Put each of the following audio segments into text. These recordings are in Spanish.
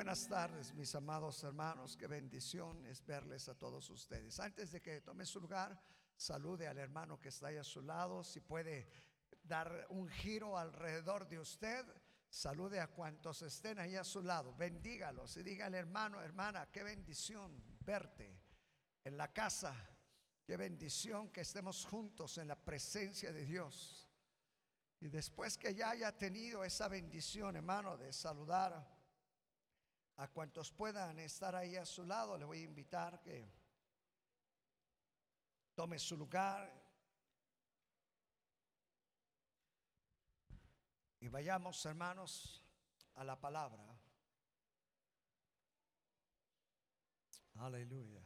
buenas tardes, mis amados hermanos. Qué bendición es verles a todos ustedes. Antes de que tome su lugar, salude al hermano que está ahí a su lado. Si puede dar un giro alrededor de usted, salude a cuantos estén ahí a su lado. Bendígalos y dígale, hermano, hermana, qué bendición verte en la casa. Qué bendición que estemos juntos en la presencia de Dios. Y después que ya haya tenido esa bendición, hermano, de saludar a cuantos puedan estar ahí a su lado, le voy a invitar que tome su lugar y vayamos, hermanos, a la palabra. Aleluya.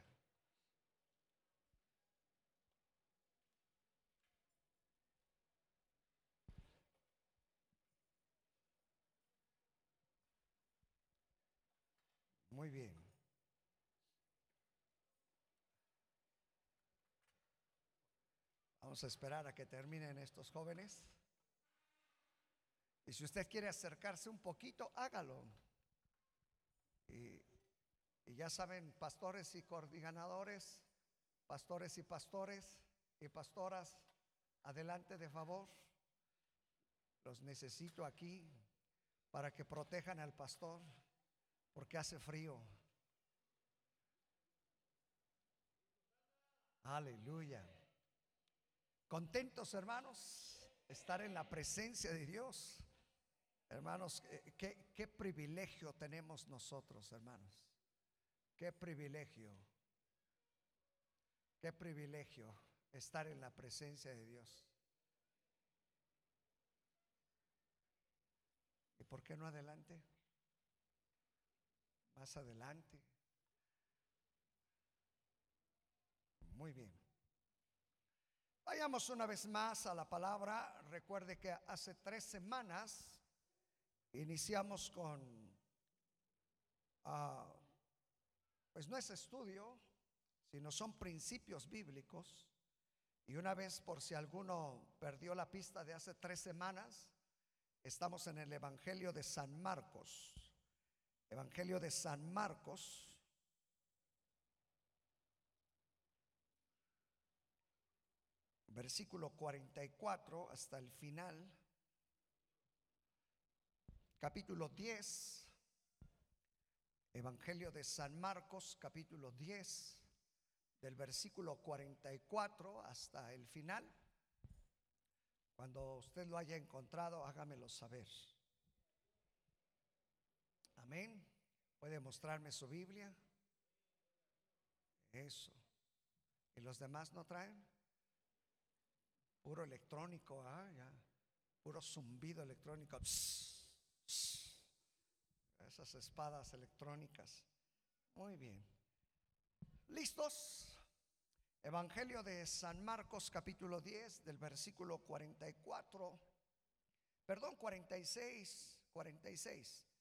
Muy bien. Vamos a esperar a que terminen estos jóvenes. Y si usted quiere acercarse un poquito, hágalo. Y, ya saben, pastores y coordinadores, pastores y pastores y pastoras, adelante de favor. Los necesito aquí para que protejan al pastor porque hace frío. Aleluya. Contentos, hermanos, estar en la presencia de Dios. Hermanos, qué, qué privilegio tenemos nosotros, hermanos. Qué privilegio. Qué privilegio estar en la presencia de Dios. ¿Y por qué no adelante? Más adelante. Muy bien. Vayamos una vez más a la palabra. Recuerde que hace tres semanas iniciamos con, ah, pues no es estudio, sino son principios bíblicos. Y una vez, por si alguno perdió la pista de hace tres semanas, estamos en el Evangelio de San Marcos. Evangelio de San Marcos. Versículo 44 hasta el final. Capítulo 10. Evangelio de San Marcos, capítulo 10, del versículo 44 hasta el final. Cuando usted lo haya encontrado, hágamelo saber. Amén. ¿Puede mostrarme su Biblia? Eso. ¿Y los demás no traen? Puro electrónico, ah, ya. Puro zumbido electrónico. Esas espadas electrónicas. Muy bien. ¿Listos? Evangelio de San Marcos capítulo 10 del versículo 44. Perdón, 46, 46.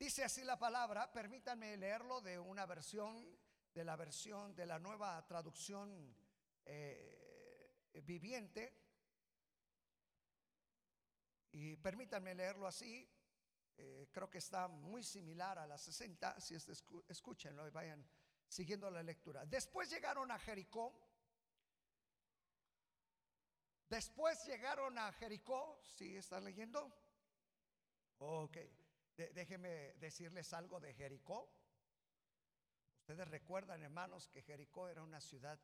Dice así la palabra, permítanme leerlo de una versión, de la versión de la nueva traducción eh, viviente. Y permítanme leerlo así, eh, creo que está muy similar a la 60, si es escúchenlo y vayan siguiendo la lectura. Después llegaron a Jericó. Después llegaron a Jericó, ¿sí están leyendo? Ok déjenme decirles algo de Jericó. Ustedes recuerdan, hermanos, que Jericó era una ciudad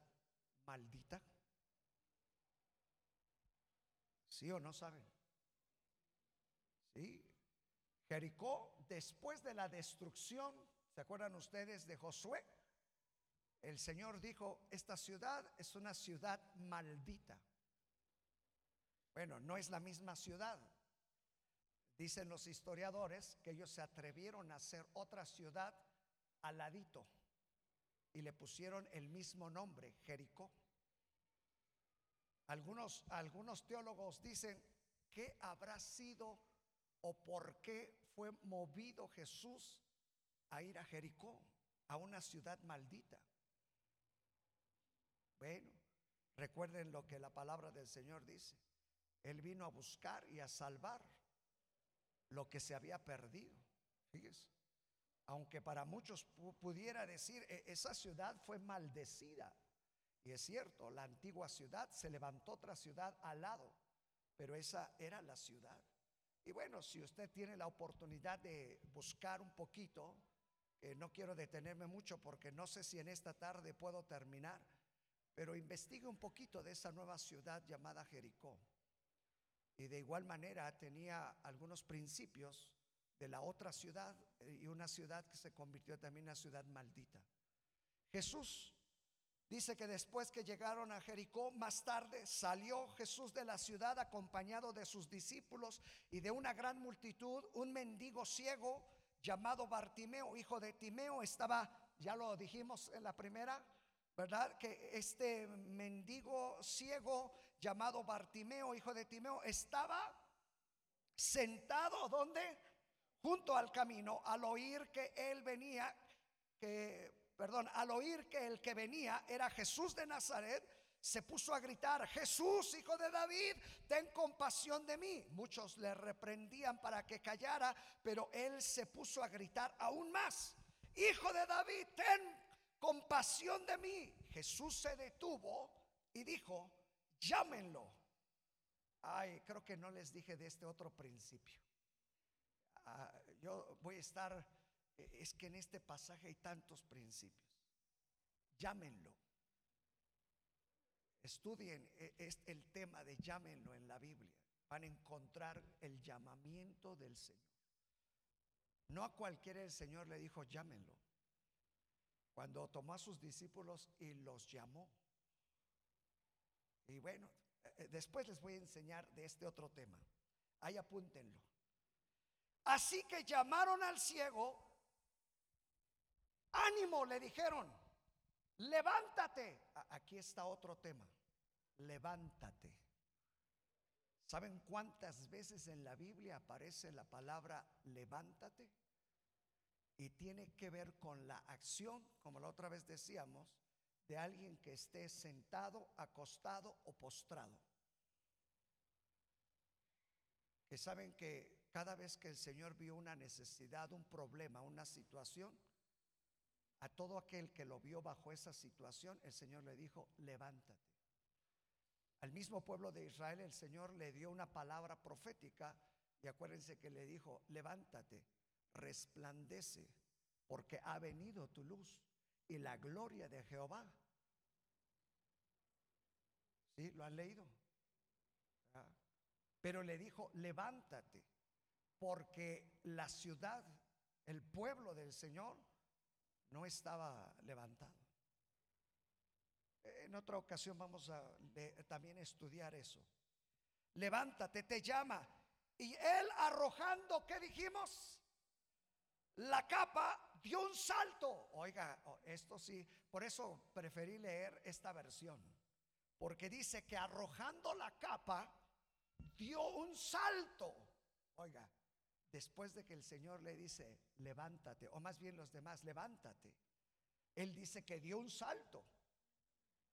maldita. ¿Sí o no saben? Sí. Jericó, después de la destrucción, ¿se acuerdan ustedes de Josué? El Señor dijo, esta ciudad es una ciudad maldita. Bueno, no es la misma ciudad, Dicen los historiadores que ellos se atrevieron a hacer otra ciudad al ladito y le pusieron el mismo nombre, Jericó. Algunos, algunos teólogos dicen, ¿qué habrá sido o por qué fue movido Jesús a ir a Jericó, a una ciudad maldita? Bueno, recuerden lo que la palabra del Señor dice. Él vino a buscar y a salvar lo que se había perdido. Fíjese. aunque para muchos pudiera decir, e, esa ciudad fue maldecida. Y es cierto, la antigua ciudad se levantó otra ciudad al lado, pero esa era la ciudad. Y bueno, si usted tiene la oportunidad de buscar un poquito, que no quiero detenerme mucho porque no sé si en esta tarde puedo terminar, pero investigue un poquito de esa nueva ciudad llamada Jericó. Y de igual manera tenía algunos principios de la otra ciudad eh, y una ciudad que se convirtió también en una ciudad maldita. Jesús dice que después que llegaron a Jericó, más tarde salió Jesús de la ciudad acompañado de sus discípulos y de una gran multitud. Un mendigo ciego llamado Bartimeo, hijo de Timeo, estaba, ya lo dijimos en la primera, ¿verdad? Que este mendigo ciego llamado Bartimeo, hijo de Timeo, estaba sentado, ¿dónde? junto al camino, al oír que él venía, que, perdón, al oír que el que venía era Jesús de Nazaret, se puso a gritar, Jesús, hijo de David, ten compasión de mí. Muchos le reprendían para que callara, pero él se puso a gritar aún más, Hijo de David, ten compasión de mí. Jesús se detuvo y dijo, llámenlo. Ay, creo que no les dije de este otro principio. Ah, yo voy a estar, eh, es que en este pasaje hay tantos principios. Llámenlo. Estudien eh, el tema de llámenlo en la Biblia. Van a encontrar el llamamiento del Señor. No a cualquiera el Señor le dijo, llámenlo. Cuando tomó a sus discípulos y los llamó. Y bueno, eh, después les voy a enseñar de este otro tema. Ahí apúntenlo. Así que llamaron al ciego, ánimo, le dijeron, levántate. Aquí está otro tema, levántate. ¿Saben cuántas veces en la Biblia aparece la palabra levántate? Y tiene que ver con la acción, como la otra vez decíamos, de alguien que esté sentado, acostado o postrado. Que saben que cada vez que el Señor vio una necesidad, un problema, una situación, a todo aquel que lo vio bajo esa situación, el Señor le dijo, levántate. Al mismo pueblo de Israel el Señor le dio una palabra profética y acuérdense que le dijo, levántate, resplandece, porque ha venido tu luz y la gloria de Jehová. ¿Sí? ¿Lo han leído? Ah. Pero le dijo, levántate porque la ciudad, el pueblo del Señor, no estaba levantado. En otra ocasión vamos a también estudiar eso. Levántate, te llama. Y él arrojando, ¿qué dijimos? La capa dio un salto. Oiga, esto sí, por eso preferí leer esta versión. Porque dice que arrojando la capa dio un salto. Oiga, después de que el Señor le dice, levántate, o más bien los demás, levántate, Él dice que dio un salto.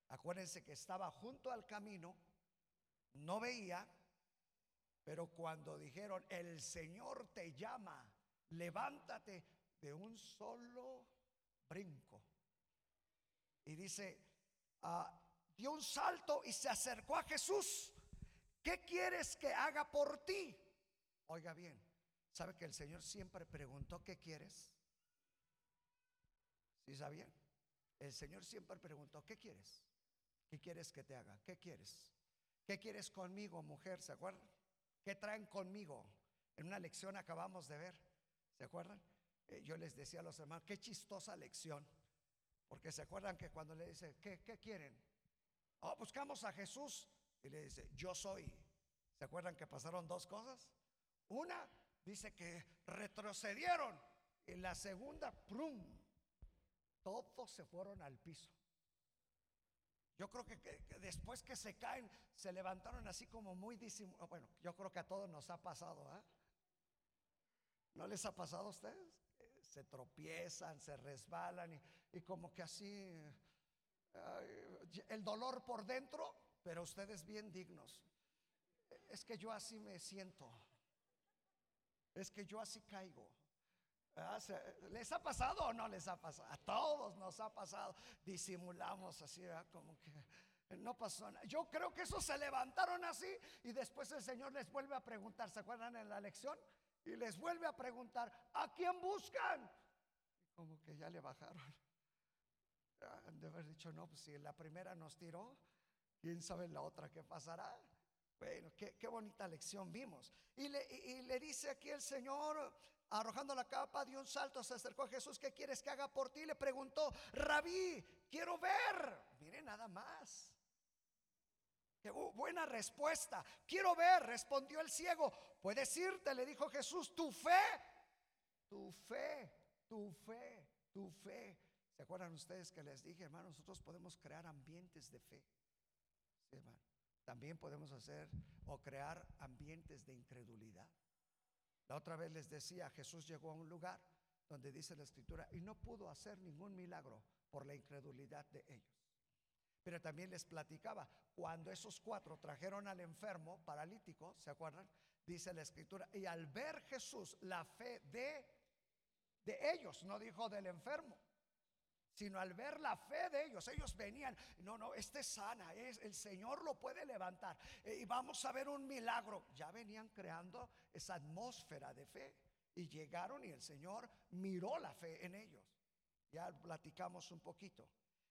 Acuérdense que estaba junto al camino, no veía, pero cuando dijeron, el Señor te llama, levántate de un solo brinco. Y dice, ah, dio un salto y se acercó a Jesús. ¿Qué quieres que haga por ti? Oiga bien, ¿Sabe que el Señor siempre preguntó, ¿qué quieres? ¿Sí sabían? El Señor siempre preguntó, ¿qué quieres? ¿Qué quieres que te haga? ¿Qué quieres? ¿Qué quieres conmigo, mujer? ¿Se acuerdan? ¿Qué traen conmigo? En una lección acabamos de ver. ¿Se acuerdan? Eh, yo les decía a los hermanos, qué chistosa lección. Porque se acuerdan que cuando le dice, ¿qué, quieren? Oh, buscamos a Jesús. Y le dice, yo soy. ¿Se acuerdan que pasaron dos cosas? Una, dice que retrocedieron. Y la segunda, ¡prum! Todos se fueron al piso. Yo creo que, después que se caen, se levantaron así como muy disimulados. Bueno, yo creo que a todos nos ha pasado. ¿ah? ¿No les ha pasado a ustedes? Se tropiezan, se resbalan y, como que así el dolor por dentro, pero ustedes bien dignos. Es que yo así me siento. Es que yo así caigo. Ah, ¿Les ha pasado o no les ha pasado? A todos nos ha pasado. Disimulamos así, como que no pasó nada. Yo creo que esos se levantaron así y después el Señor les vuelve a preguntar. ¿Se acuerdan en la lección? Y les vuelve a preguntar, ¿a quién buscan? como que ya le bajaron. de haber dicho, no, pues si la primera nos tiró, quién sabe la otra qué pasará. Bueno, qué, bonita lección vimos. Y le, y le dice aquí el Señor, arrojando la capa, dio un salto, se acercó a Jesús, ¿qué quieres que haga por ti? Le preguntó, rabí, quiero ver. Mire nada más. Qué buena respuesta. Quiero ver, respondió el ciego. Puedes irte, le dijo Jesús, tu fe, tu fe, tu fe, tu fe. ¿Se acuerdan ustedes que les dije, hermano, nosotros podemos crear ambientes de fe? También podemos hacer o crear ambientes de incredulidad. La otra vez les decía, Jesús llegó a un lugar donde dice la escritura y no pudo hacer ningún milagro por la incredulidad de ellos. Pero también les platicaba, cuando esos cuatro trajeron al enfermo paralítico, ¿se acuerdan? Dice la escritura, y al ver Jesús la fe de, de ellos, no dijo del enfermo, sino al ver la fe de ellos, ellos venían, no, no, este es sana, es, el Señor lo puede levantar eh, y vamos a ver un milagro. Ya venían creando esa atmósfera de fe y llegaron y el Señor miró la fe en ellos. Ya platicamos un poquito.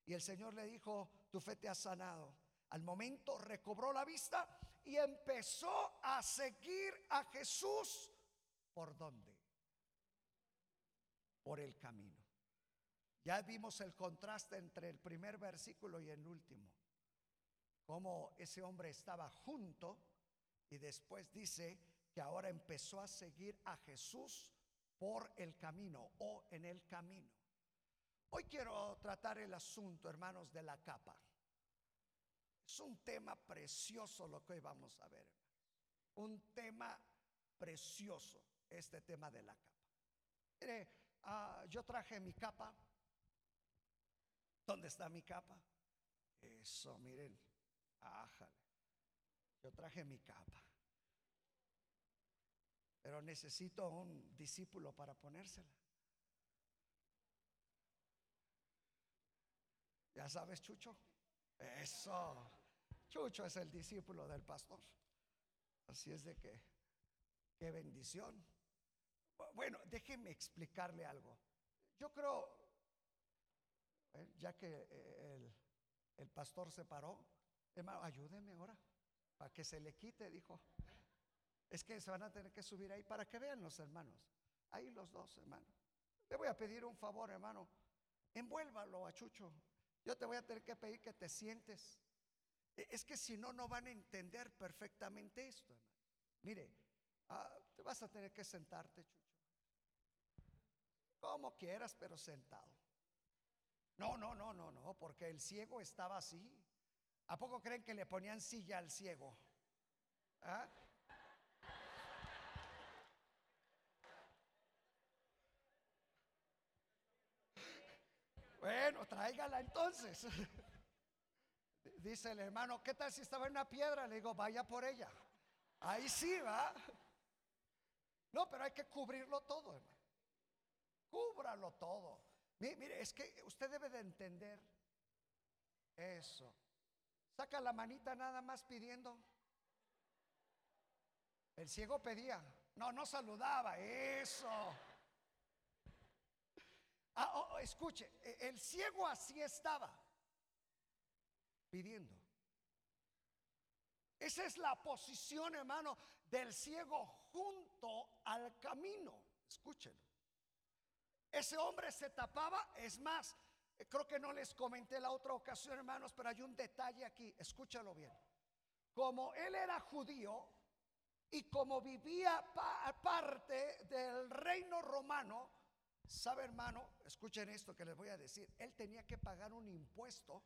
Y el Señor le dijo, tu fe te ha sanado. Al momento recobró la vista y empezó a seguir a Jesús. ¿Por dónde? Por el camino. Ya vimos el contraste entre el primer versículo y el último. Cómo ese hombre estaba junto y después dice que ahora empezó a seguir a Jesús por el camino o en el camino. Hoy quiero tratar el asunto, hermanos, de la capa. Es un tema precioso lo que hoy vamos a ver. Un tema precioso, este tema de la capa. Mire, ah, yo traje mi capa. ¿Dónde está mi capa? Eso, miren. Ájale. Yo traje mi capa. Pero necesito un discípulo para ponérsela. ¿Ya sabes, Chucho? Eso. Chucho es el discípulo del pastor. Así es de que, qué bendición. Bueno, déjeme explicarle algo. Yo creo, ya que eh, el, el pastor se paró, hermano, ayúdeme ahora, para que se le quite, dijo. Es que se van a tener que subir ahí para que vean los hermanos. Ahí los dos, hermano. Le voy a pedir un favor, hermano. Envuélvalo a Chucho yo te voy a tener que pedir que te sientes. E, es que si no, no van a entender perfectamente esto, Mire, ah, te vas a tener que sentarte, Chucho. Como quieras, pero sentado. No, no, no, no, no, porque el ciego estaba así. ¿A poco creen que le ponían silla al ciego? ¿Ah? Bueno, tráigala entonces. Dice el hermano, ¿qué tal si estaba en una piedra? Le digo, vaya por ella. Ahí sí va. No, pero hay que cubrirlo todo, hermano. Cúbralo todo. Mire, es que usted debe de entender eso. Saca la manita nada más pidiendo. El ciego pedía. No, no saludaba. Eso. Ah, oh, oh, escuche, e, el ciego así estaba, pidiendo. Esa es la posición, hermano, del ciego junto al camino. Escúchenlo. Ese hombre se tapaba, es más, eh, creo que no les comenté la otra ocasión, hermanos, pero hay un detalle aquí, escúchalo bien. Como él era judío y como vivía parte del reino romano, ¿Sabe, hermano? Escuchen esto que les voy a decir. Él tenía que pagar un impuesto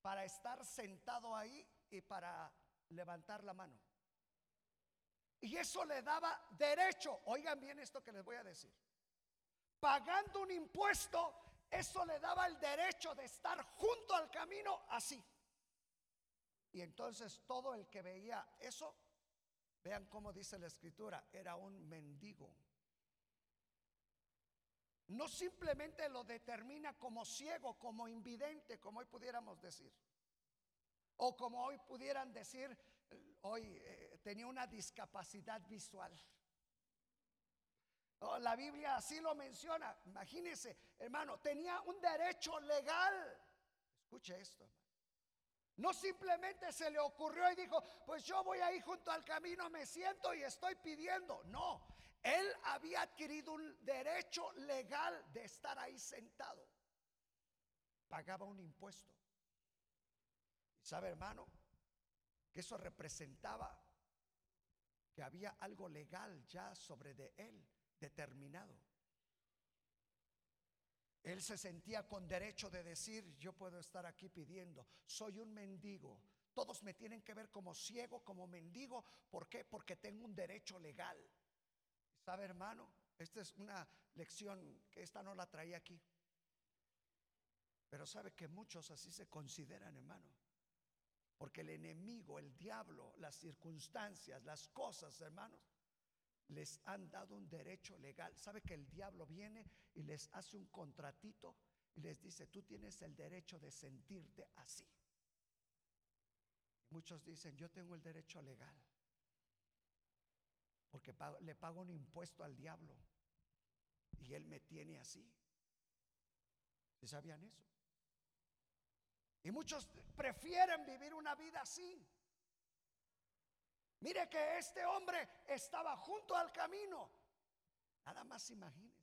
para estar sentado ahí y para levantar la mano. Y eso le daba derecho. Oigan bien esto que les voy a decir. Pagando un impuesto, eso le daba el derecho de estar junto al camino así. Y entonces todo el que veía eso, vean cómo dice la escritura, era un mendigo. No simplemente lo determina como ciego, como invidente, como hoy pudiéramos decir. O como hoy pudieran decir, hoy eh, tenía una discapacidad visual. la Biblia así lo menciona. Imagínese, hermano, tenía un derecho legal. Escuche esto. No simplemente se le ocurrió y dijo, pues yo voy ahí junto al camino, me siento y estoy pidiendo. No, él había adquirido un derecho legal de estar ahí sentado. Pagaba un impuesto. ¿Y sabe, hermano? Que eso representaba que había algo legal ya sobre de él, determinado. Él se sentía con derecho de decir, yo puedo estar aquí pidiendo, soy un mendigo. Todos me tienen que ver como ciego, como mendigo. ¿Por qué? Porque tengo un derecho legal. ¿Sabe, hermano? Esta es una lección que esta no la traía aquí. Pero sabe que muchos así se consideran, hermano. Porque el enemigo, el diablo, las circunstancias, las cosas, hermanos, les han dado un derecho legal. ¿Sabe que el diablo viene y les hace un contratito y les dice, tú tienes el derecho de sentirte así? Muchos dicen, yo tengo el derecho legal porque le pago un impuesto al diablo y él me tiene así. ¿Sí sabían eso? Y muchos prefieren vivir una vida así. Mire que este hombre estaba junto al camino. Nada más imagínense.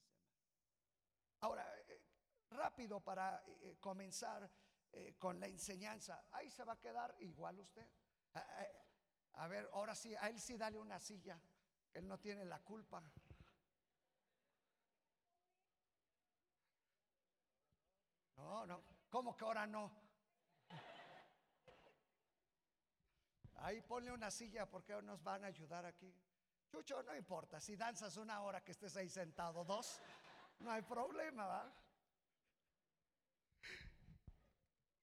Ahora, eh, rápido para eh, comenzar eh, con la enseñanza. Ahí se va a quedar igual usted. A, ver, ahora sí, a él sí dale una silla. Él no tiene la culpa. No, no. ¿Cómo que ahora no? Ahí ponle una silla porque nos van a ayudar aquí. Chucho, no importa. Si danzas una hora que estés ahí sentado, dos, no hay problema, ¿va?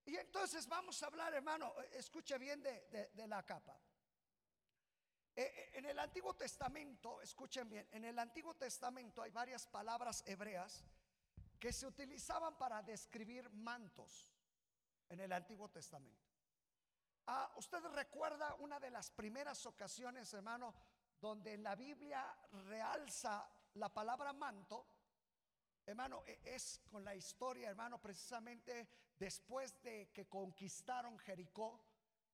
Y entonces vamos a hablar, hermano, escuche bien de, la capa. Eh, eh, en el Antiguo Testamento, escuchen bien, en el Antiguo Testamento hay varias palabras hebreas que se utilizaban para describir mantos en el Antiguo Testamento. Ah, ¿Usted recuerda una de las primeras ocasiones, hermano, donde la Biblia realza la palabra manto? Hermano, e, es con la historia, hermano, precisamente después de que conquistaron Jericó,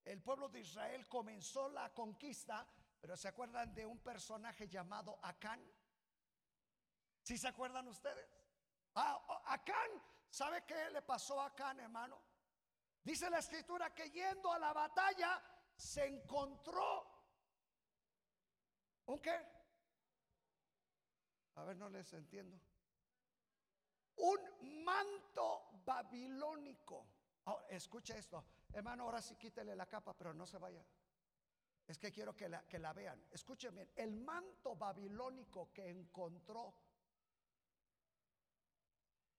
el pueblo de Israel comenzó la conquista, pero ¿se acuerdan de un personaje llamado Acán? ¿Sí se acuerdan ustedes? Ah, Acán, ¿sabe qué le pasó a Acán, hermano? Dice la escritura que yendo a la batalla se encontró un qué? A ver, no les entiendo. Un manto babilónico. Escucha esto. Hermano, ahora sí quítele la capa, pero no se vaya. Es que quiero que la, que vean. Escuchen bien. El manto babilónico que encontró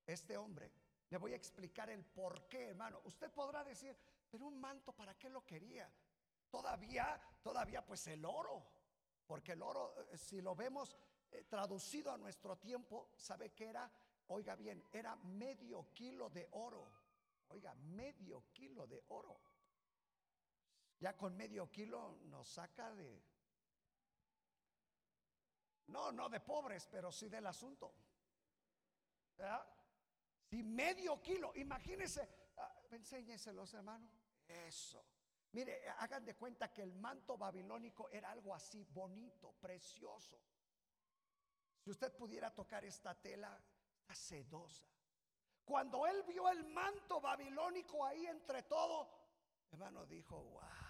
este hombre le voy a explicar el por qué, hermano. Usted podrá decir, pero un manto, ¿para qué lo quería? Todavía, todavía pues el oro, porque el oro, eh, si lo vemos eh, traducido a nuestro tiempo, ¿sabe qué era? Oiga bien, era medio kilo de oro. Oiga, medio kilo de oro. Ya con medio kilo nos saca de... No, no de pobres, pero sí del asunto. ¿Verdad? Si medio kilo, imagínense, ah, enséñeselos hermano. Eso. Mire, hagan de cuenta que el manto babilónico era algo así bonito, precioso. Si usted pudiera tocar esta tela, está sedosa. Cuando él vio el manto babilónico ahí entre todo, hermano dijo, wow,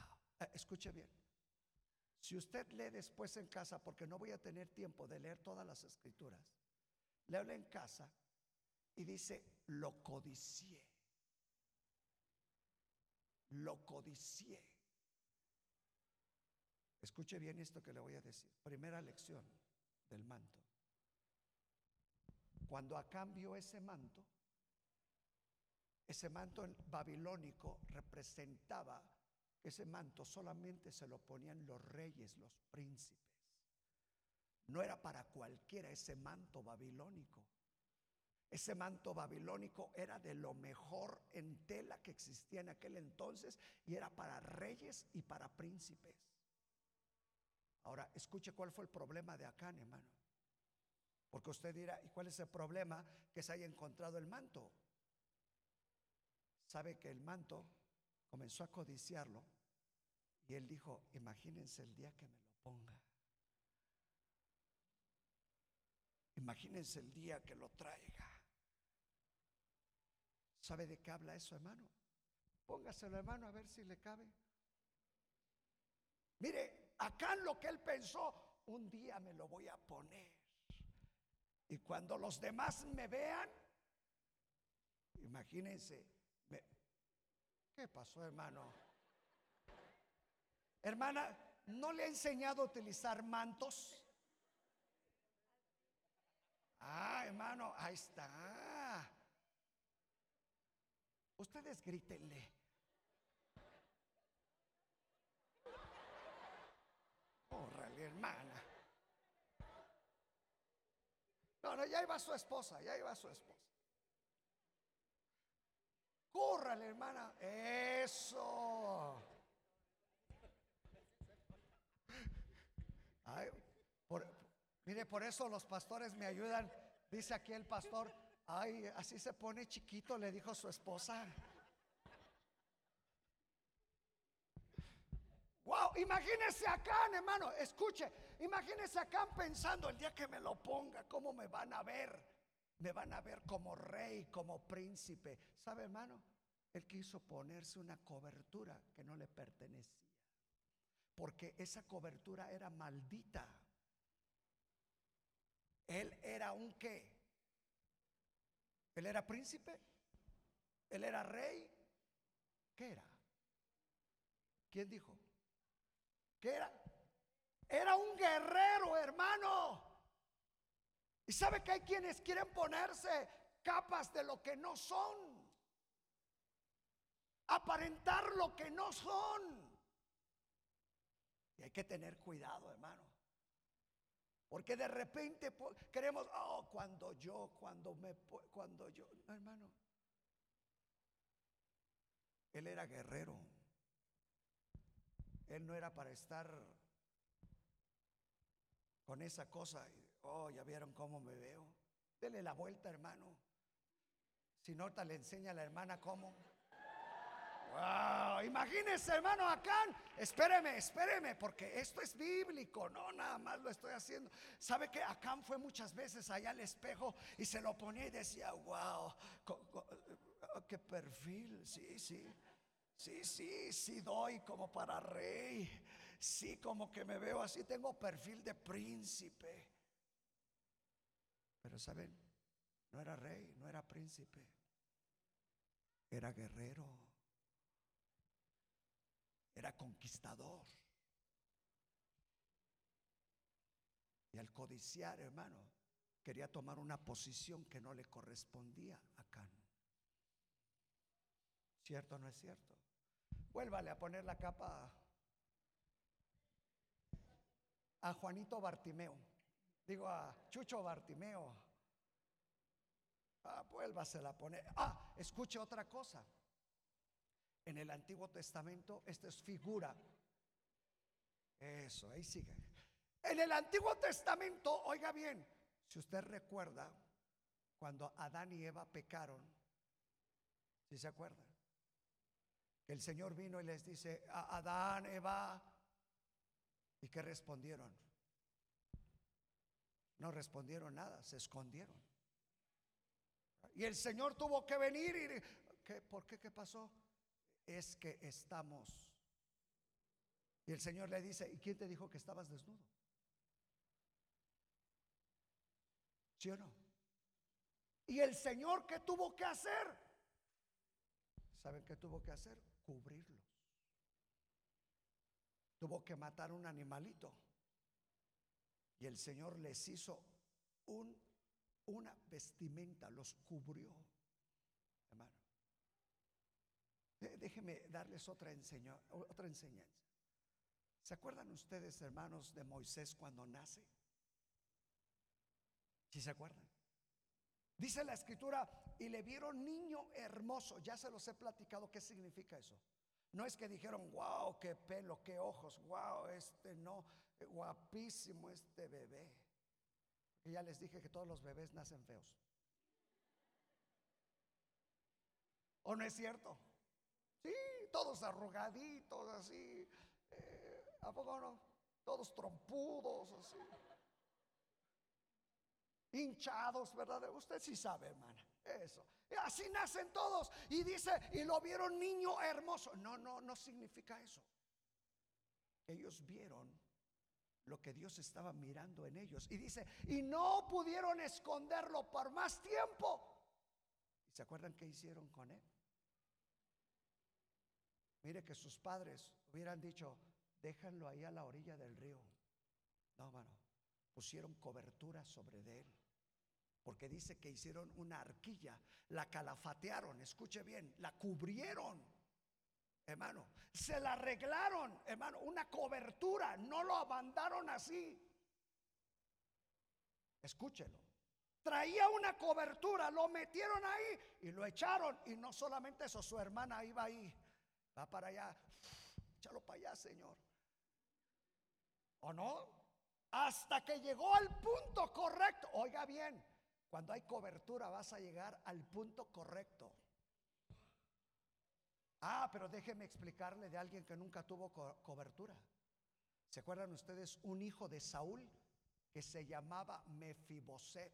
escuche bien. Si usted lee después en casa, porque no voy a tener tiempo de leer todas las escrituras, léelo en casa y dice, lo codicié. Lo codicié. Escuche bien esto que le voy a decir. Primera lección del manto. Cuando a cambio ese manto, ese manto babilónico representaba ese manto solamente se lo ponían los reyes, los príncipes. No era para cualquiera ese manto babilónico Ese manto babilónico era de lo mejor en tela que existía en aquel entonces y era para reyes y para príncipes. Ahora, escuche cuál fue el problema de Acán, hermano. Porque usted dirá, ¿y cuál es el problema que se haya encontrado el manto? Sabe que el manto comenzó a codiciarlo y él dijo, imagínense el día que me lo ponga. Imagínense el día que lo traiga. ¿Sabe de qué habla eso, hermano? Póngaselo, hermano, a ver si le cabe. Mire, acá lo que él pensó, un día me lo voy a poner. Y cuando los demás me vean, imagínense, ¿qué pasó, hermano? Hermana, ¿no le he enseñado a utilizar mantos? Ah, hermano, ahí está. Ustedes grítenle. Órale, hermana. No, no, ya iba su esposa, ya iba su esposa. Córrale, hermana. Eso. mire, por eso los pastores me ayudan. Dice aquí el pastor, Ay, así se pone chiquito, le dijo su esposa. Wow, imagínese acá, hermano, escuche, imagínese acá pensando el día que me lo ponga, cómo me van a ver. Me van a ver como rey, como príncipe. ¿Sabe, hermano? Él quiso ponerse una cobertura que no le pertenecía. Porque esa cobertura era maldita. Él era un qué? Él era príncipe. Él era rey. ¿Qué era? ¿Quién dijo? ¿Qué era? Era un guerrero, hermano. Y sabe que hay quienes quieren ponerse capas de lo que no son. Aparentar lo que no son. Y hay que tener cuidado, hermano. Porque de repente queremos, oh, cuando yo, cuando me, cuando yo, no, hermano. Él era guerrero. Él no era para estar con esa cosa. Oh, ya vieron cómo me veo. Dele la vuelta, hermano. Si nota, le enseña a la hermana cómo. Wow, imagínese, hermano, Acán. Espéreme, espéreme, porque esto es bíblico, no nada más lo estoy haciendo. ¿Sabe que Acán fue muchas veces allá al espejo y se lo ponía y decía, wow, qué perfil, sí, sí, sí, sí, sí doy como para rey, sí, como que me veo así, tengo perfil de príncipe. Pero, ¿saben? No era rey, no era príncipe, era guerrero era conquistador. Y al codiciar, hermano, quería tomar una posición que no le correspondía a Can. ¿Cierto o no es cierto? Vuélvale a poner la capa a Juanito Bartimeo. Digo a Chucho Bartimeo. Ah, vuélvasela a poner. Ah, escuche otra cosa. En el Antiguo Testamento, esta es figura. Eso, ahí sigue. En el Antiguo Testamento, oiga bien, si usted recuerda, cuando Adán y Eva pecaron, si se acuerda? El Señor vino y les dice, Adán, Eva, ¿y qué respondieron? No respondieron nada, se escondieron. Y el Señor tuvo que venir y, ¿qué, ¿por qué? ¿Qué pasó? es que estamos. Y el Señor le dice, ¿y quién te dijo que estabas desnudo? ¿Sí o no? Y el Señor, ¿qué tuvo que hacer? ¿Saben qué tuvo que hacer? Cubrirlos. Tuvo que matar un animalito. Y el Señor les hizo un, una vestimenta, los cubrió. Déjenme darles otra, otra enseñanza. ¿Se acuerdan ustedes, hermanos, de Moisés cuando nace? ¿Sí se acuerdan? Dice la escritura, y le vieron niño hermoso. Ya se los he platicado qué significa eso. No es que dijeron, wow, qué pelo, qué ojos, wow, este no, guapísimo este bebé. Y ya les dije que todos los bebés nacen feos. ¿O no es cierto? Sí, todos arrugaditos, así. Eh, ¿A poco no? Todos trompudos, así hinchados, ¿verdad? Usted sí sabe, hermana. Eso. Así nacen todos. Y dice, y lo vieron niño hermoso. No, no, no significa eso. Ellos vieron lo que Dios estaba mirando en ellos. Y dice, y no pudieron esconderlo por más tiempo. ¿Y se acuerdan qué hicieron con él? Mire que sus padres hubieran dicho, déjanlo ahí a la orilla del río. No, hermano, pusieron cobertura sobre de él porque dice que hicieron una arquilla, la calafatearon, escuche bien, la cubrieron, hermano, se la arreglaron, hermano, una cobertura, no lo abandonaron así. Escúchelo. Traía una cobertura, lo metieron ahí y lo echaron. Y no solamente eso, su hermana iba ahí, va para allá, échalo para allá, Señor. ¿O no? Hasta que llegó al punto correcto. Oiga bien, cuando hay cobertura vas a llegar al punto correcto. Ah, pero déjeme explicarle de alguien que nunca tuvo cobertura. ¿Se acuerdan ustedes un hijo de Saúl que se llamaba Mefiboset?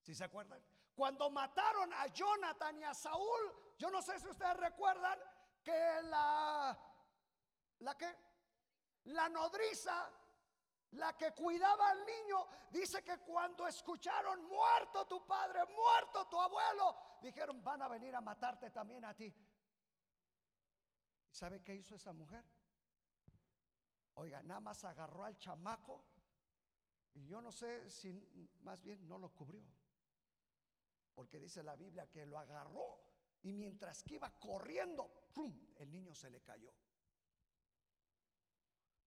¿Sí se acuerdan? Cuando mataron a Jonathan y a Saúl, yo no sé si ustedes recuerdan que la la que la nodriza la que cuidaba al niño, dice que cuando escucharon muerto tu padre, muerto tu abuelo, dijeron van a venir a matarte también a ti. ¿Sabe qué hizo esa mujer? Oiga, nada más agarró al chamaco y yo no sé si más bien no lo cubrió. Porque dice la Biblia que lo agarró y mientras que iba corriendo, el niño se le cayó.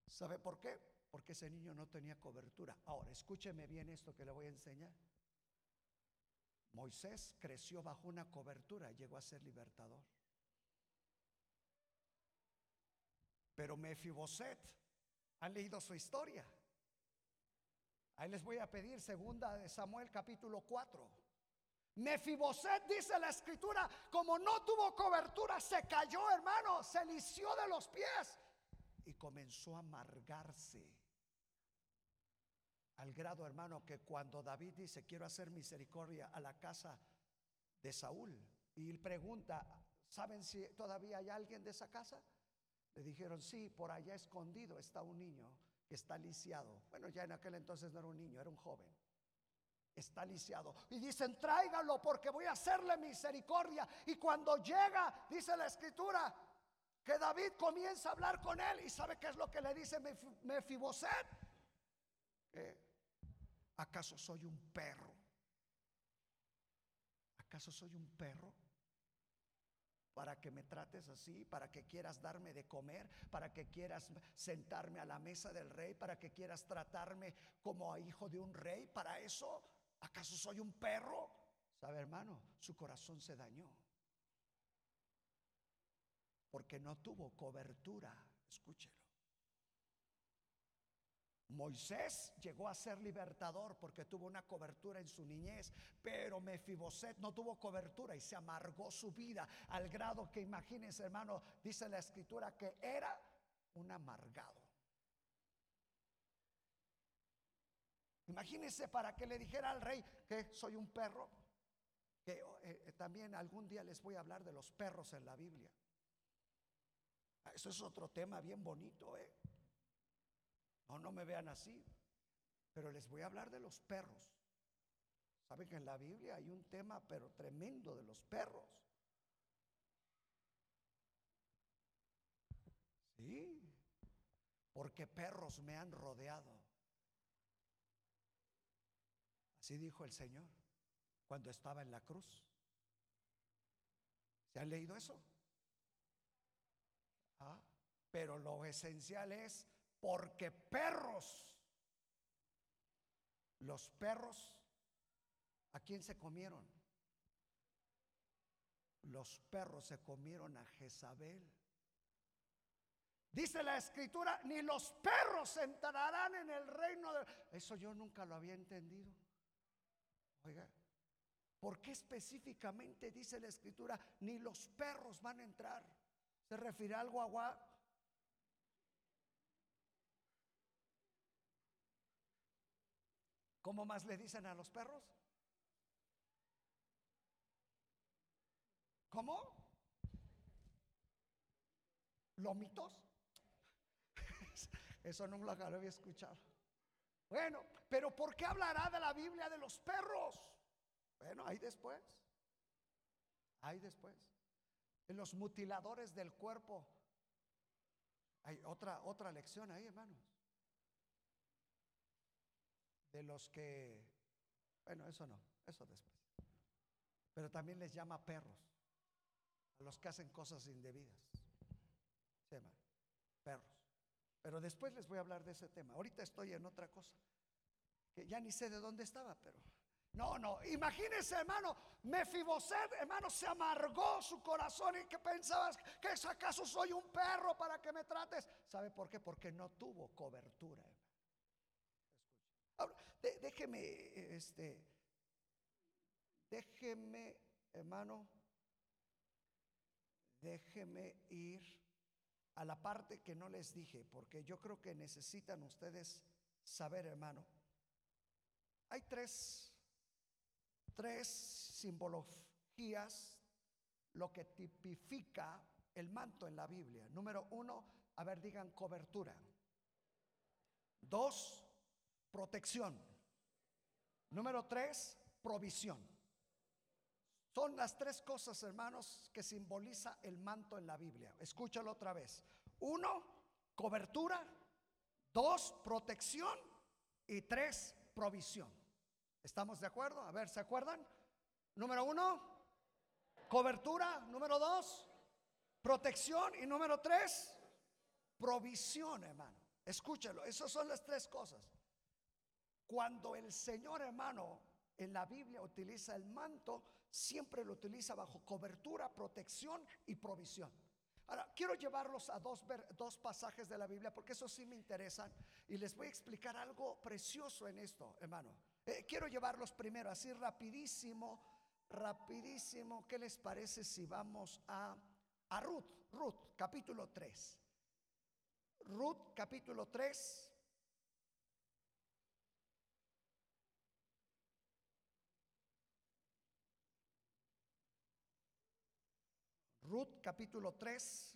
¿Sabe por qué? porque ese niño no tenía cobertura. Ahora, escúcheme bien esto que le voy a enseñar. Moisés creció bajo una cobertura, llegó a ser libertador. Pero Mefiboset, han leído su historia. Ahí les voy a pedir segunda de Samuel capítulo 4. Mefiboset dice la escritura, como no tuvo cobertura, se cayó, hermano, se lició de los pies y comenzó a amargarse. Al grado, hermano, que cuando David dice, quiero hacer misericordia a la casa de Saúl, y él pregunta, ¿saben si todavía hay alguien de esa casa? Le dijeron, sí, por allá escondido está un niño que está lisiado. Bueno, ya en aquel entonces no era un niño, era un joven. Está lisiado. Y dicen, tráigalo porque voy a hacerle misericordia. Y cuando llega, dice la escritura, que David comienza a hablar con él. ¿Y sabe qué es lo que le dice Mefiboset? ¿acaso soy un perro? ¿Acaso soy un perro? Para que me trates así, para que quieras darme de comer, para que quieras sentarme a la mesa del rey, para que quieras tratarme como a hijo de un rey, para eso, ¿acaso soy un perro? ¿Sabe, hermano? Su corazón se dañó. Porque no tuvo cobertura, escúchelo. Moisés llegó a ser libertador porque tuvo una cobertura en su niñez, pero Mefiboset no tuvo cobertura y se amargó su vida al grado que imagínense, hermano, dice la escritura que era un amargado. Imagínense para que le dijera al rey que soy un perro, que eh, también algún día les voy a hablar de los perros en la Biblia. Eso es otro tema bien bonito, ¿eh? No, no me vean así. Pero les voy a hablar de los perros. Saben que en la Biblia hay un tema, pero tremendo, de los perros. Sí, porque perros me han rodeado. Así dijo el Señor cuando estaba en la cruz. ¿Se han leído eso? Ah, pero lo esencial es porque perros, los perros, ¿A quién se comieron? Los perros se comieron a Jezabel. Dice la escritura, ni los perros entrarán en el reino de... Eso yo nunca lo había entendido. Oiga, ¿por qué específicamente dice la escritura, ni los perros van a entrar? ¿Se refiere a algo agua? ¿Cómo más le dicen a los perros? ¿Cómo? ¿Lomitos? Eso no lo había escuchado. Bueno, pero ¿por qué hablará de la Biblia de los perros? Bueno, ahí después. Ahí después. Los mutiladores del cuerpo. Hay otra, otra lección ahí, hermanos. De los que, bueno, eso no, eso después. Pero también les llama perros a los que hacen cosas indebidas. Perros. Pero después les voy a hablar de ese tema. Ahorita estoy en otra cosa. Que ya ni sé de dónde estaba, pero. No, no. Imagínense, hermano. Mefiboset, hermano, se amargó su corazón y que pensabas que acaso soy un perro para que me trates. ¿Sabe por qué? Porque no tuvo cobertura. Ahora, déjeme, este, déjeme, hermano, déjeme ir a la parte que no les dije, porque yo creo que necesitan ustedes saber, hermano. Hay tres, tres simbologías, lo que tipifica el manto en la Biblia. Número uno, a ver, digan cobertura. Dos, protección. Número tres, provisión. Son las tres cosas, hermanos, que simboliza el manto en la Biblia. Escúchalo otra vez. Uno, cobertura. Dos, protección. Y tres, provisión. ¿Estamos de acuerdo? A ver, ¿se acuerdan? Número uno, cobertura. Número dos, protección. Y número tres, provisión, hermano. Escúchalo, esas son las tres cosas. Cuando el Señor, hermano, en la Biblia utiliza el manto, siempre lo utiliza bajo cobertura, protección y provisión. Ahora, quiero llevarlos a dos, dos, pasajes de la Biblia porque eso sí me interesan y les voy a explicar algo precioso en esto, hermano. Eh, quiero llevarlos primero así rapidísimo, rapidísimo. ¿Qué les parece si vamos a, a Ruth? Ruth, capítulo 3. Ruth, capítulo 3. Ruth capítulo 3.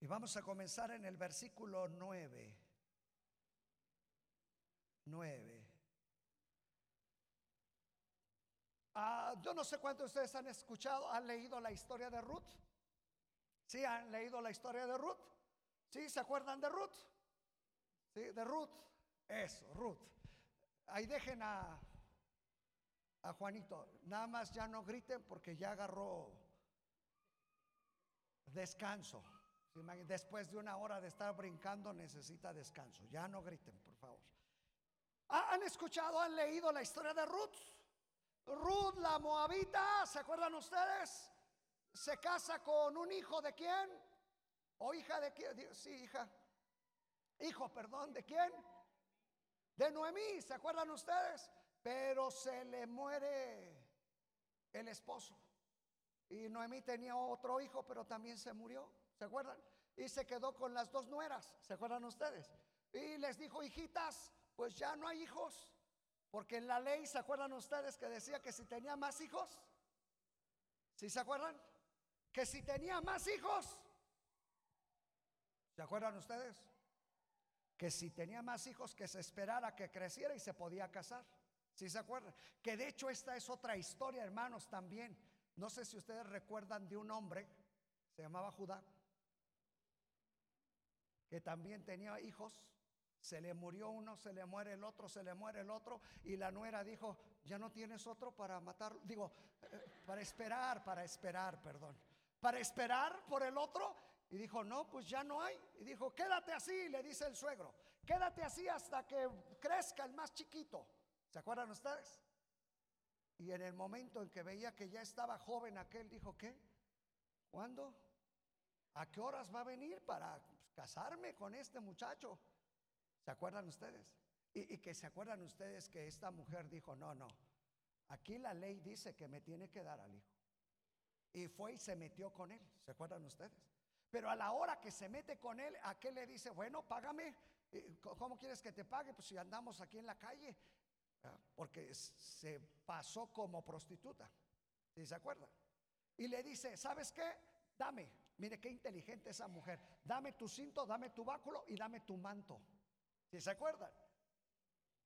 Y vamos a comenzar en el versículo 9. 9. Ah, yo no sé cuántos de ustedes han escuchado, han leído la historia de Ruth. ¿Sí han leído la historia de Ruth? ¿Sí se acuerdan de Ruth? ¿Sí? De Ruth. Eso, Ruth. Ahí dejen a, a Juanito, nada más ya no griten porque ya agarró descanso. Después de una hora de estar brincando necesita descanso. Ya no griten, por favor. ¿Han escuchado, han leído la historia de Ruth? Ruth la moabita, ¿se acuerdan ustedes? Se casa con un hijo de quién? ¿O hija de quién? Sí, hija. Hijo, perdón, ¿de quién? De Noemí, ¿se acuerdan ustedes? Pero se le muere el esposo. Y Noemí tenía otro hijo, pero también se murió. ¿Se acuerdan? Y se quedó con las dos nueras. ¿Se acuerdan ustedes? Y les dijo, hijitas, pues ya no hay hijos. Porque en la ley, ¿se acuerdan ustedes que decía que si tenía más hijos? ¿Sí se acuerdan? Que si tenía más hijos. ¿Se acuerdan ustedes? Que si tenía más hijos, que se esperara que creciera y se podía casar. Si se acuerdan? Que de hecho esta es otra historia, hermanos, también. No sé si ustedes recuerdan de un hombre, se llamaba Judá, que también tenía hijos. Se le murió uno, se le muere el otro, se le muere el otro. Y la nuera dijo, ya no tienes otro para matarlo. Digo, eh, para esperar, para esperar, perdón. Para esperar por el otro. Y dijo, no, pues ya no hay. Y dijo, quédate así, le dice el suegro. Quédate así hasta que crezca el más chiquito. ¿Se acuerdan ustedes? Y en el momento en que veía que ya estaba joven aquel, dijo, ¿qué? ¿Cuándo? ¿A qué horas va a venir para casarme con este muchacho? ¿Se acuerdan ustedes? Y, que se acuerdan ustedes que esta mujer dijo, no, no, aquí la ley dice que me tiene que dar al hijo. Y fue y se metió con él, ¿se acuerdan ustedes? Pero a la hora que se mete con él, aquel le dice, bueno, págame. ¿Cómo quieres que te pague? Pues si andamos aquí en la calle. Porque se pasó como prostituta. ¿Sí se acuerdan? Y le dice, ¿sabes qué? Dame. Mire qué inteligente esa mujer. Dame tu cinto, dame tu báculo y dame tu manto. ¿Sí se acuerdan?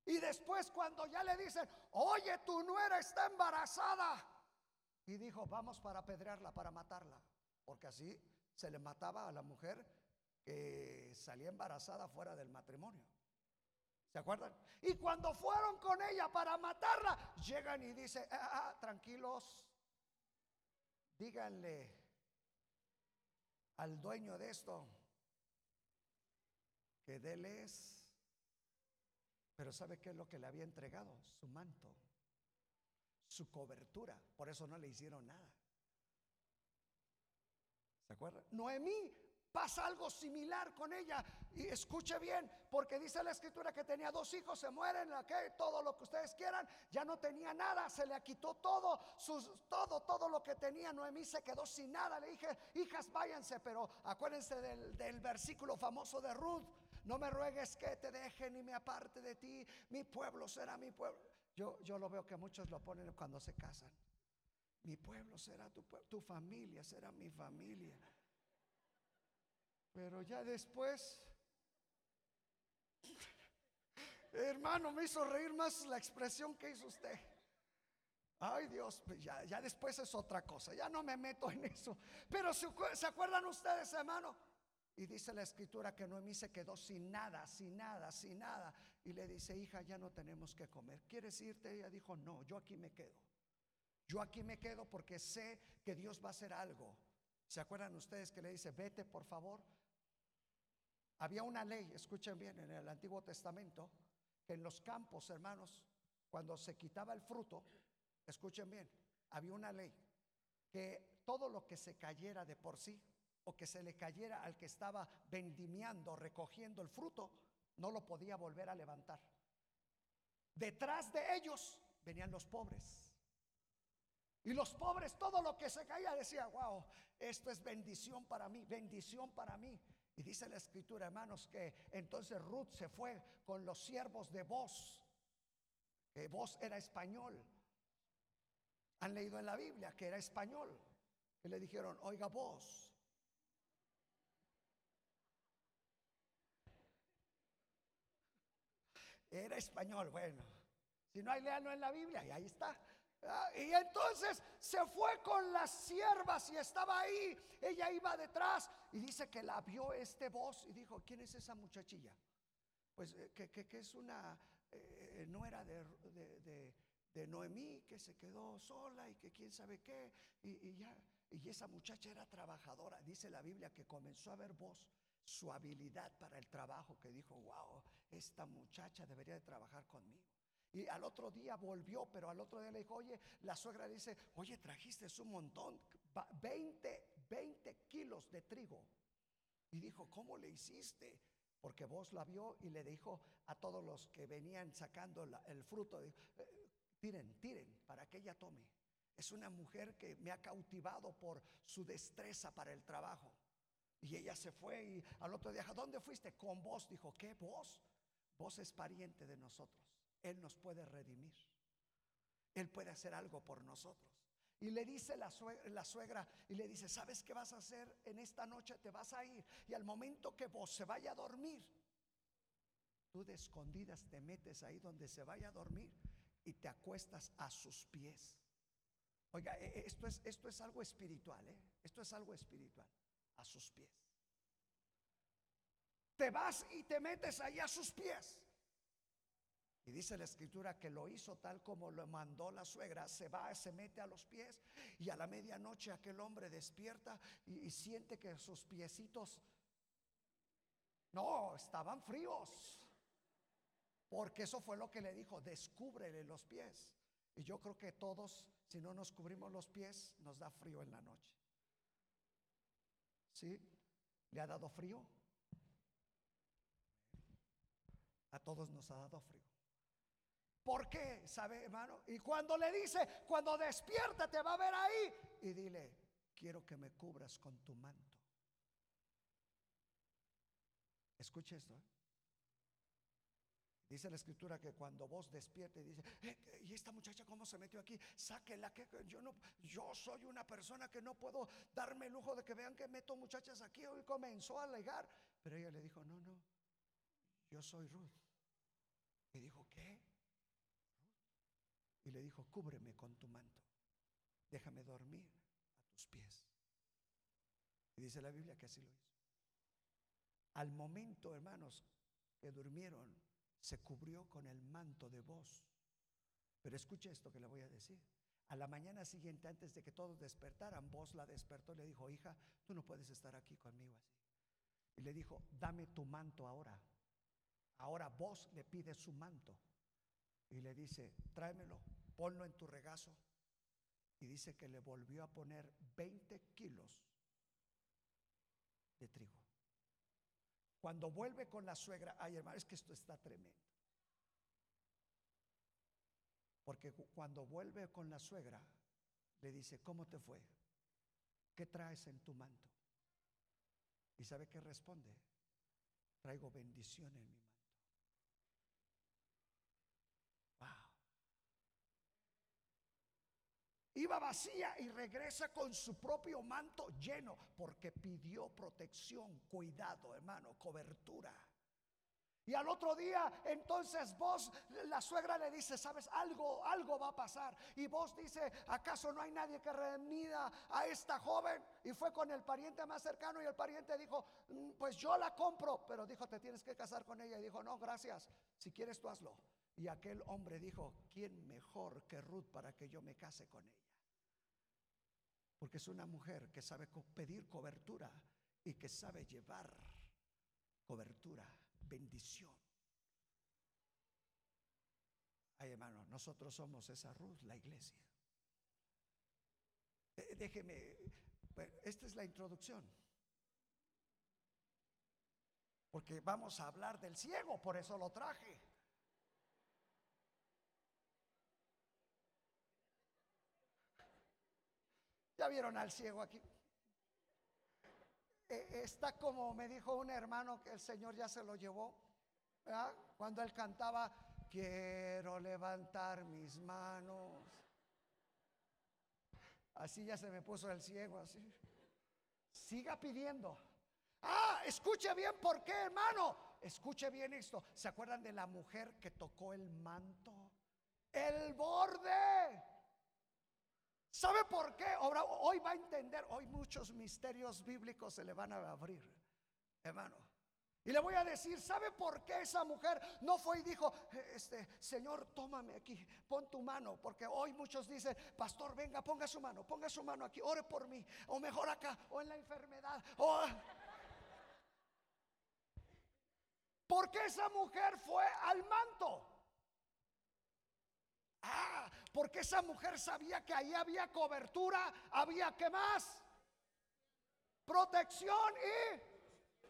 Y después cuando ya le dicen, oye, tu nuera está embarazada. Y dijo, vamos para apedrearla, para matarla. Porque así se le mataba a la mujer que salía embarazada fuera del matrimonio. ¿Se acuerdan? Y cuando fueron con ella para matarla, llegan y dicen, ah, ah, ah, tranquilos, díganle al dueño de esto que él es. Pero ¿sabe qué es lo que le había entregado? Su manto, su cobertura. Por eso no le hicieron nada. ¿Se acuerdan? Noemí pasa algo similar con ella. Y escuche bien, porque dice la escritura que tenía dos hijos, se mueren, todo lo que ustedes quieran, ya no tenía nada, se le quitó todo, sus, todo, todo lo que tenía. Noemí se quedó sin nada. Le dije, hijas, váyanse, pero acuérdense del, del versículo famoso de Ruth. No me ruegues que te deje ni me aparte de ti. Mi pueblo será mi pueblo. Yo, yo lo veo que muchos lo ponen cuando se casan. Mi pueblo será tu pueblo, tu familia será mi familia. Pero ya después, hermano, me hizo reír más la expresión que hizo usted. Ay Dios, pues ya, ya después es otra cosa, ya no me meto en eso. Pero se, ¿se acuerdan ustedes, hermano? Y dice la escritura que Noemí se quedó sin nada, sin nada, sin nada. Y le dice, hija, ya no tenemos que comer. ¿Quieres irte? Ella dijo, no, yo aquí me quedo. Yo aquí me quedo porque sé que Dios va a hacer algo. ¿Se acuerdan ustedes que le dice, vete por favor? Había una ley, escuchen bien, en el Antiguo Testamento, que en los campos, hermanos, cuando se quitaba el fruto, escuchen bien, había una ley que todo lo que se cayera de por sí o que se le cayera al que estaba vendimiando, recogiendo el fruto, no lo podía volver a levantar. Detrás de ellos venían los pobres. Y los pobres, todo lo que se caía, decía, wow, esto es bendición para mí, bendición para mí. Y dice la escritura, hermanos, que entonces Ruth se fue con los siervos de vos, que vos era español. Han leído en la Biblia que era español. Y le dijeron, oiga vos. Era español, bueno. Si no hay leano en la Biblia, y ahí está. Ah, y entonces se fue con las siervas y estaba ahí. Ella iba detrás y dice que la vio este voz y dijo, ¿quién es esa muchachilla? Pues eh, que, es una eh, no era de, de, Noemí que se quedó sola y que quién sabe qué. Y, ya, y esa muchacha era trabajadora. Dice la Biblia que comenzó a ver voz su habilidad para el trabajo, que dijo, wow, esta muchacha debería de trabajar conmigo. Y al otro día volvió, pero al otro día le dijo, oye, la suegra dice, oye, trajiste un montón, 20, 20 kilos de trigo. Y dijo, ¿cómo le hiciste? Porque vos la vio y le dijo a todos los que venían sacando el fruto, eh, tiren, tiren, para que ella tome. Es una mujer que me ha cautivado por su destreza para el trabajo. Y ella se fue y al otro día, ¿dónde fuiste? Con vos. Dijo, ¿qué vos? Vos es pariente de nosotros. Él nos puede redimir. Él puede hacer algo por nosotros. Y le dice la suegra, y le dice, ¿sabes qué vas a hacer en esta noche? Te vas a ir. Y al momento que vos se vaya a dormir, tú de escondidas te metes ahí donde se vaya a dormir y te acuestas a sus pies. Oiga, e, e, esto es, esto es algo espiritual, ¿eh? Esto es algo espiritual, a sus pies. Te vas y te metes ahí a sus pies. Y dice la escritura que lo hizo tal como lo mandó la suegra. Se va, se mete a los pies y a la medianoche aquel hombre despierta y, siente que sus piecitos no estaban fríos. Porque eso fue lo que le dijo, descúbrele los pies. Y yo creo que todos, si no nos cubrimos los pies, nos da frío en la noche. ¿Sí? ¿Le ha dado frío? A todos nos ha dado frío. ¿Por qué? ¿Sabe, hermano? Y cuando le dice, cuando despierta, te va a ver ahí. Y dile, quiero que me cubras con tu manto. Escuche esto. ¿eh? Dice la escritura que cuando vos despiertes dice, eh, ¿y esta muchacha cómo se metió aquí? Sáquela, que yo no, yo soy una persona que no puedo darme el lujo de que vean que meto muchachas aquí. Hoy comenzó a alegar, pero ella le dijo, no, no, yo soy Ruth. Y dijo, ¿qué? Y le dijo, cúbreme con tu manto, déjame dormir a tus pies. Y dice la Biblia que así lo hizo. Al momento, hermanos, que durmieron, se cubrió con el manto de voz. Pero escuche esto que le voy a decir. A la mañana siguiente, antes de que todos despertaran, vos la despertó y le dijo, hija, tú no puedes estar aquí conmigo así. Y le dijo, dame tu manto ahora. Ahora vos le pides su manto. Y le dice, tráemelo, ponlo en tu regazo. Y dice que le volvió a poner 20 kilos de trigo. Cuando vuelve con la suegra, ay hermano, es que esto está tremendo. Porque cuando vuelve con la suegra, le dice, ¿cómo te fue? ¿Qué traes en tu manto? ¿Y sabe qué responde? Traigo bendición en mi manto. Iba vacía y regresa con su propio manto lleno porque pidió protección, cuidado, hermano, cobertura. Y al otro día, entonces vos, la suegra le dice, sabes, algo, algo va a pasar. Y vos dice, ¿acaso no hay nadie que remida a esta joven? Y fue con el pariente más cercano y el pariente dijo, mm, pues yo la compro. Pero dijo, te tienes que casar con ella. Y dijo, no, gracias, si quieres tú hazlo. Y aquel hombre dijo, ¿quién mejor que Ruth para que yo me case con ella? Porque es una mujer que sabe pedir cobertura y que sabe llevar cobertura, bendición. Ay, hermano, nosotros somos esa Ruth, la iglesia. Eh, déjeme, esta es la introducción. Porque vamos a hablar del ciego, por eso lo traje. ¿Ya vieron al ciego aquí? Eh, está como me dijo un hermano que el Señor ya se lo llevó. Cuando él cantaba, quiero levantar mis manos. Así ya se me puso el ciego, así. Siga pidiendo. Ah, escuche bien por qué, hermano. Escuche bien esto. ¿Se acuerdan de la mujer que tocó el manto? El borde. ¿Sabe por qué? Hoy va a entender, hoy muchos misterios bíblicos se le van a abrir, hermano. Y le voy a decir, ¿sabe por qué esa mujer no fue y dijo, este, Señor, tómame aquí, pon tu mano? Porque hoy muchos dicen, pastor, venga, ponga su mano, ponga su mano aquí, ore por mí, o mejor acá, o en la enfermedad. O... Porque esa mujer fue al manto. Ah, porque esa mujer sabía que ahí había cobertura, había que más? Protección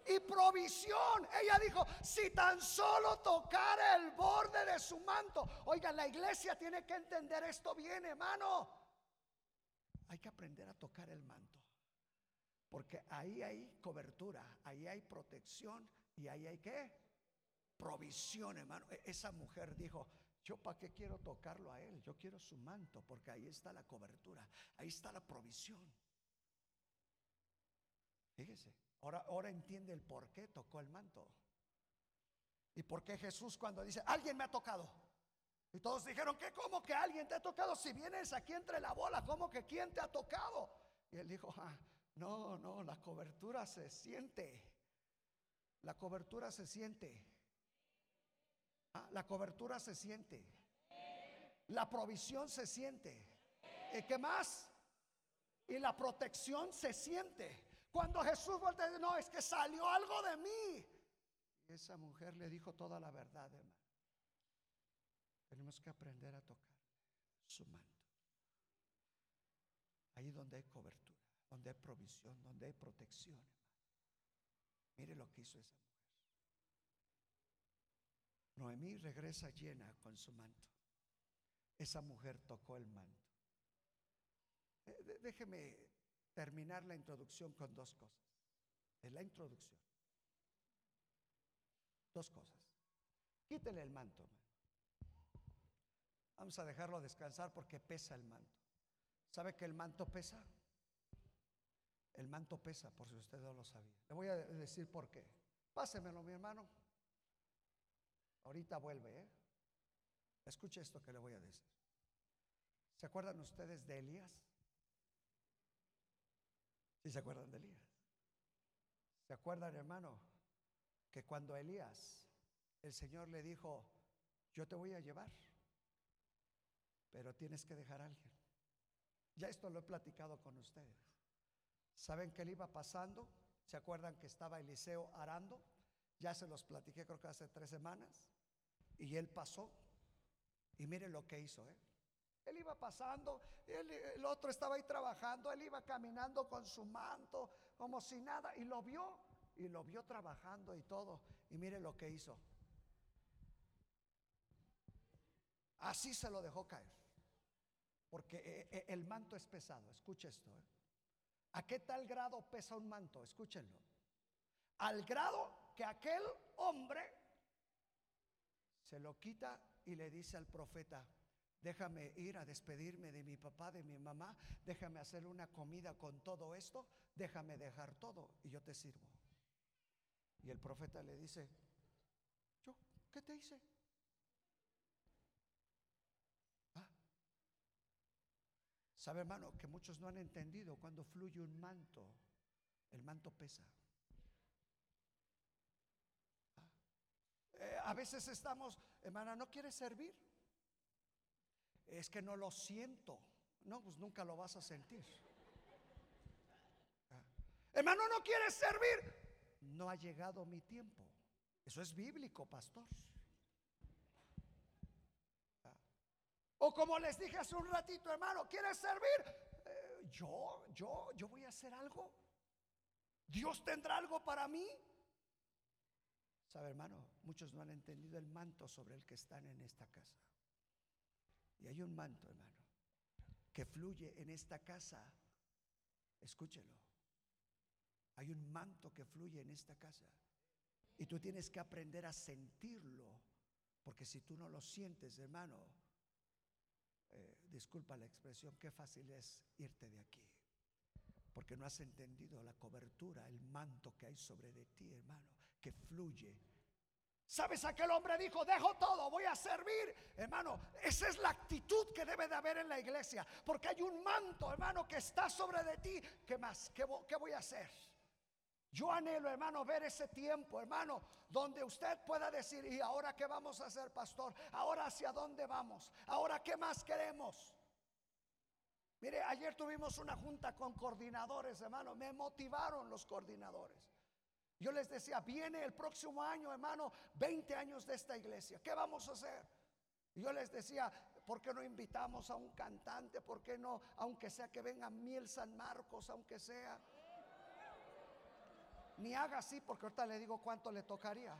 y, y provisión. Ella dijo, si tan solo tocara el borde de su manto. Oiga, la iglesia tiene que entender esto bien, hermano. Hay que aprender a tocar el manto. Porque ahí hay cobertura, ahí hay protección y ahí hay qué? Provisión, hermano. E-, esa mujer dijo, yo para qué quiero tocarlo a él, yo quiero su manto, porque ahí está la cobertura, ahí está la provisión. Fíjese, ahora, ahora entiende el por qué tocó el manto. Y por qué Jesús cuando dice, alguien me ha tocado. Y todos dijeron, ¿qué? ¿Cómo que alguien te ha tocado? Si vienes aquí entre la bola, ¿cómo que quién te ha tocado? Y él dijo, ah, no, no, la cobertura se siente. La cobertura se siente. Ah, la cobertura se siente. La provisión se siente. ¿Y qué más? Y la protección se siente. Cuando Jesús voltea, no, es que salió algo de mí. Esa mujer le dijo toda la verdad, hermano. Tenemos que aprender a tocar su manto. Ahí donde hay cobertura, donde hay provisión, donde hay protección. Mire lo que hizo esa mujer. Noemí regresa llena con su manto. Esa mujer tocó el manto. Eh, déjeme terminar la introducción con dos cosas. Es la introducción. Dos cosas. Quítele el manto. Vamos a dejarlo descansar porque pesa el manto. ¿Sabe que el manto pesa? El manto pesa, por si usted no lo sabía. Le voy a decir por qué. Pásemelo, mi hermano. Ahorita vuelve, ¿eh? Esto que le voy a decir. ¿Se acuerdan ustedes de Elías? ¿Sí se acuerdan de Elías? ¿Se acuerdan, hermano, que cuando Elías, el Señor le dijo, yo te voy a llevar, pero tienes que dejar a alguien? Ya esto lo he platicado con ustedes. ¿Saben que él iba pasando? ¿Se acuerdan que estaba Eliseo arando? Ya se los platiqué creo que hace tres semanas. Y él pasó. Y miren lo que hizo. ¿eh? Él iba pasando, el otro estaba ahí trabajando, él iba caminando con su manto como si nada. Y lo vio, y lo vio trabajando y todo. Y mire lo que hizo. Así se lo dejó caer. Porque eh, eh, el manto es pesado. Escuche esto. ¿A qué tal grado pesa un manto? Escúchenlo. Al grado que aquel hombre se lo quita y le dice al profeta, déjame ir a despedirme de mi papá, de mi mamá, déjame hacer una comida con todo esto, déjame dejar todo y yo te sirvo. Y el profeta le dice, ¿yo qué te hice? ¿Ah? ¿Sabe hermano que muchos no han entendido cuando fluye un manto? El manto pesa. Eh, a veces estamos, hermana, ¿no quieres servir? Es que no lo siento. No, pues nunca lo vas a sentir. Ah. Hermano, ¿no quieres servir? No ha llegado mi tiempo. Eso es bíblico, pastor. Ah. O como les dije hace un ratito, hermano, ¿quieres servir? Eh, yo, yo, yo voy a hacer algo. Dios tendrá algo para mí. Sabe, hermano, muchos no han entendido el manto sobre el que están en esta casa. Y hay un manto, hermano, que fluye en esta casa. Escúchelo. Hay un manto que fluye en esta casa. Y tú tienes que aprender a sentirlo. Porque si tú no lo sientes, hermano, eh, disculpa la expresión, qué fácil es irte de aquí. Porque no has entendido la cobertura, el manto que hay sobre de ti, hermano que fluye. ¿Sabes? Aquel hombre dijo, dejo todo, voy a servir. Hermano, esa es la actitud que debe de haber en la iglesia. Porque hay un manto, hermano, que está sobre de ti. ¿Qué más? ¿Qué, qué voy a hacer? Yo anhelo, hermano, ver ese tiempo, hermano, donde usted pueda decir, ¿y ahora qué vamos a hacer, pastor? ¿Ahora hacia dónde vamos? ¿Ahora qué más queremos? Mire, ayer tuvimos una junta con coordinadores, hermano. Me motivaron los coordinadores. Yo les decía, viene el próximo año, hermano, 20 años de esta iglesia. ¿Qué vamos a hacer? Yo les decía, ¿por qué no invitamos a un cantante? ¿Por qué no, aunque sea que venga Miel San Marcos, aunque sea? Ni haga así, porque ahorita le digo cuánto le tocaría.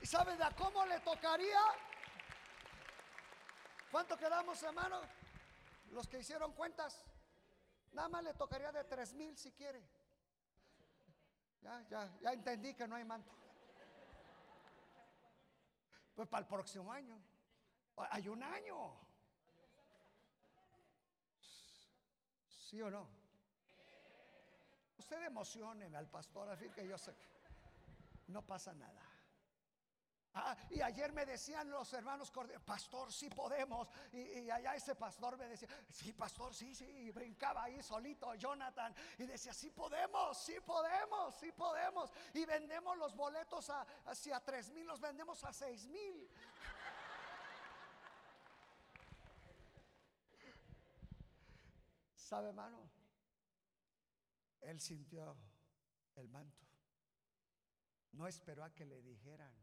¿Y saben de cómo le tocaría? ¿Cuánto quedamos, hermano? Los que hicieron cuentas. Nada más le tocaría de tres mil si quiere. Ya, ya, ya entendí que no hay manto. Pues para el próximo año. Hay un año. ¿Sí o no? Usted emocioneme al pastor, así que yo sé que no pasa nada. Ah, y ayer me decían los hermanos, pastor, sí podemos. Y, allá ese pastor me decía, sí, pastor, sí, sí. Y brincaba ahí solito Jonathan. Y decía, sí podemos, sí podemos, sí podemos. Y vendemos los boletos a, hacia tres mil, los vendemos a seis mil. ¿Sabe, hermano? Él sintió el manto. No esperó a que le dijeran.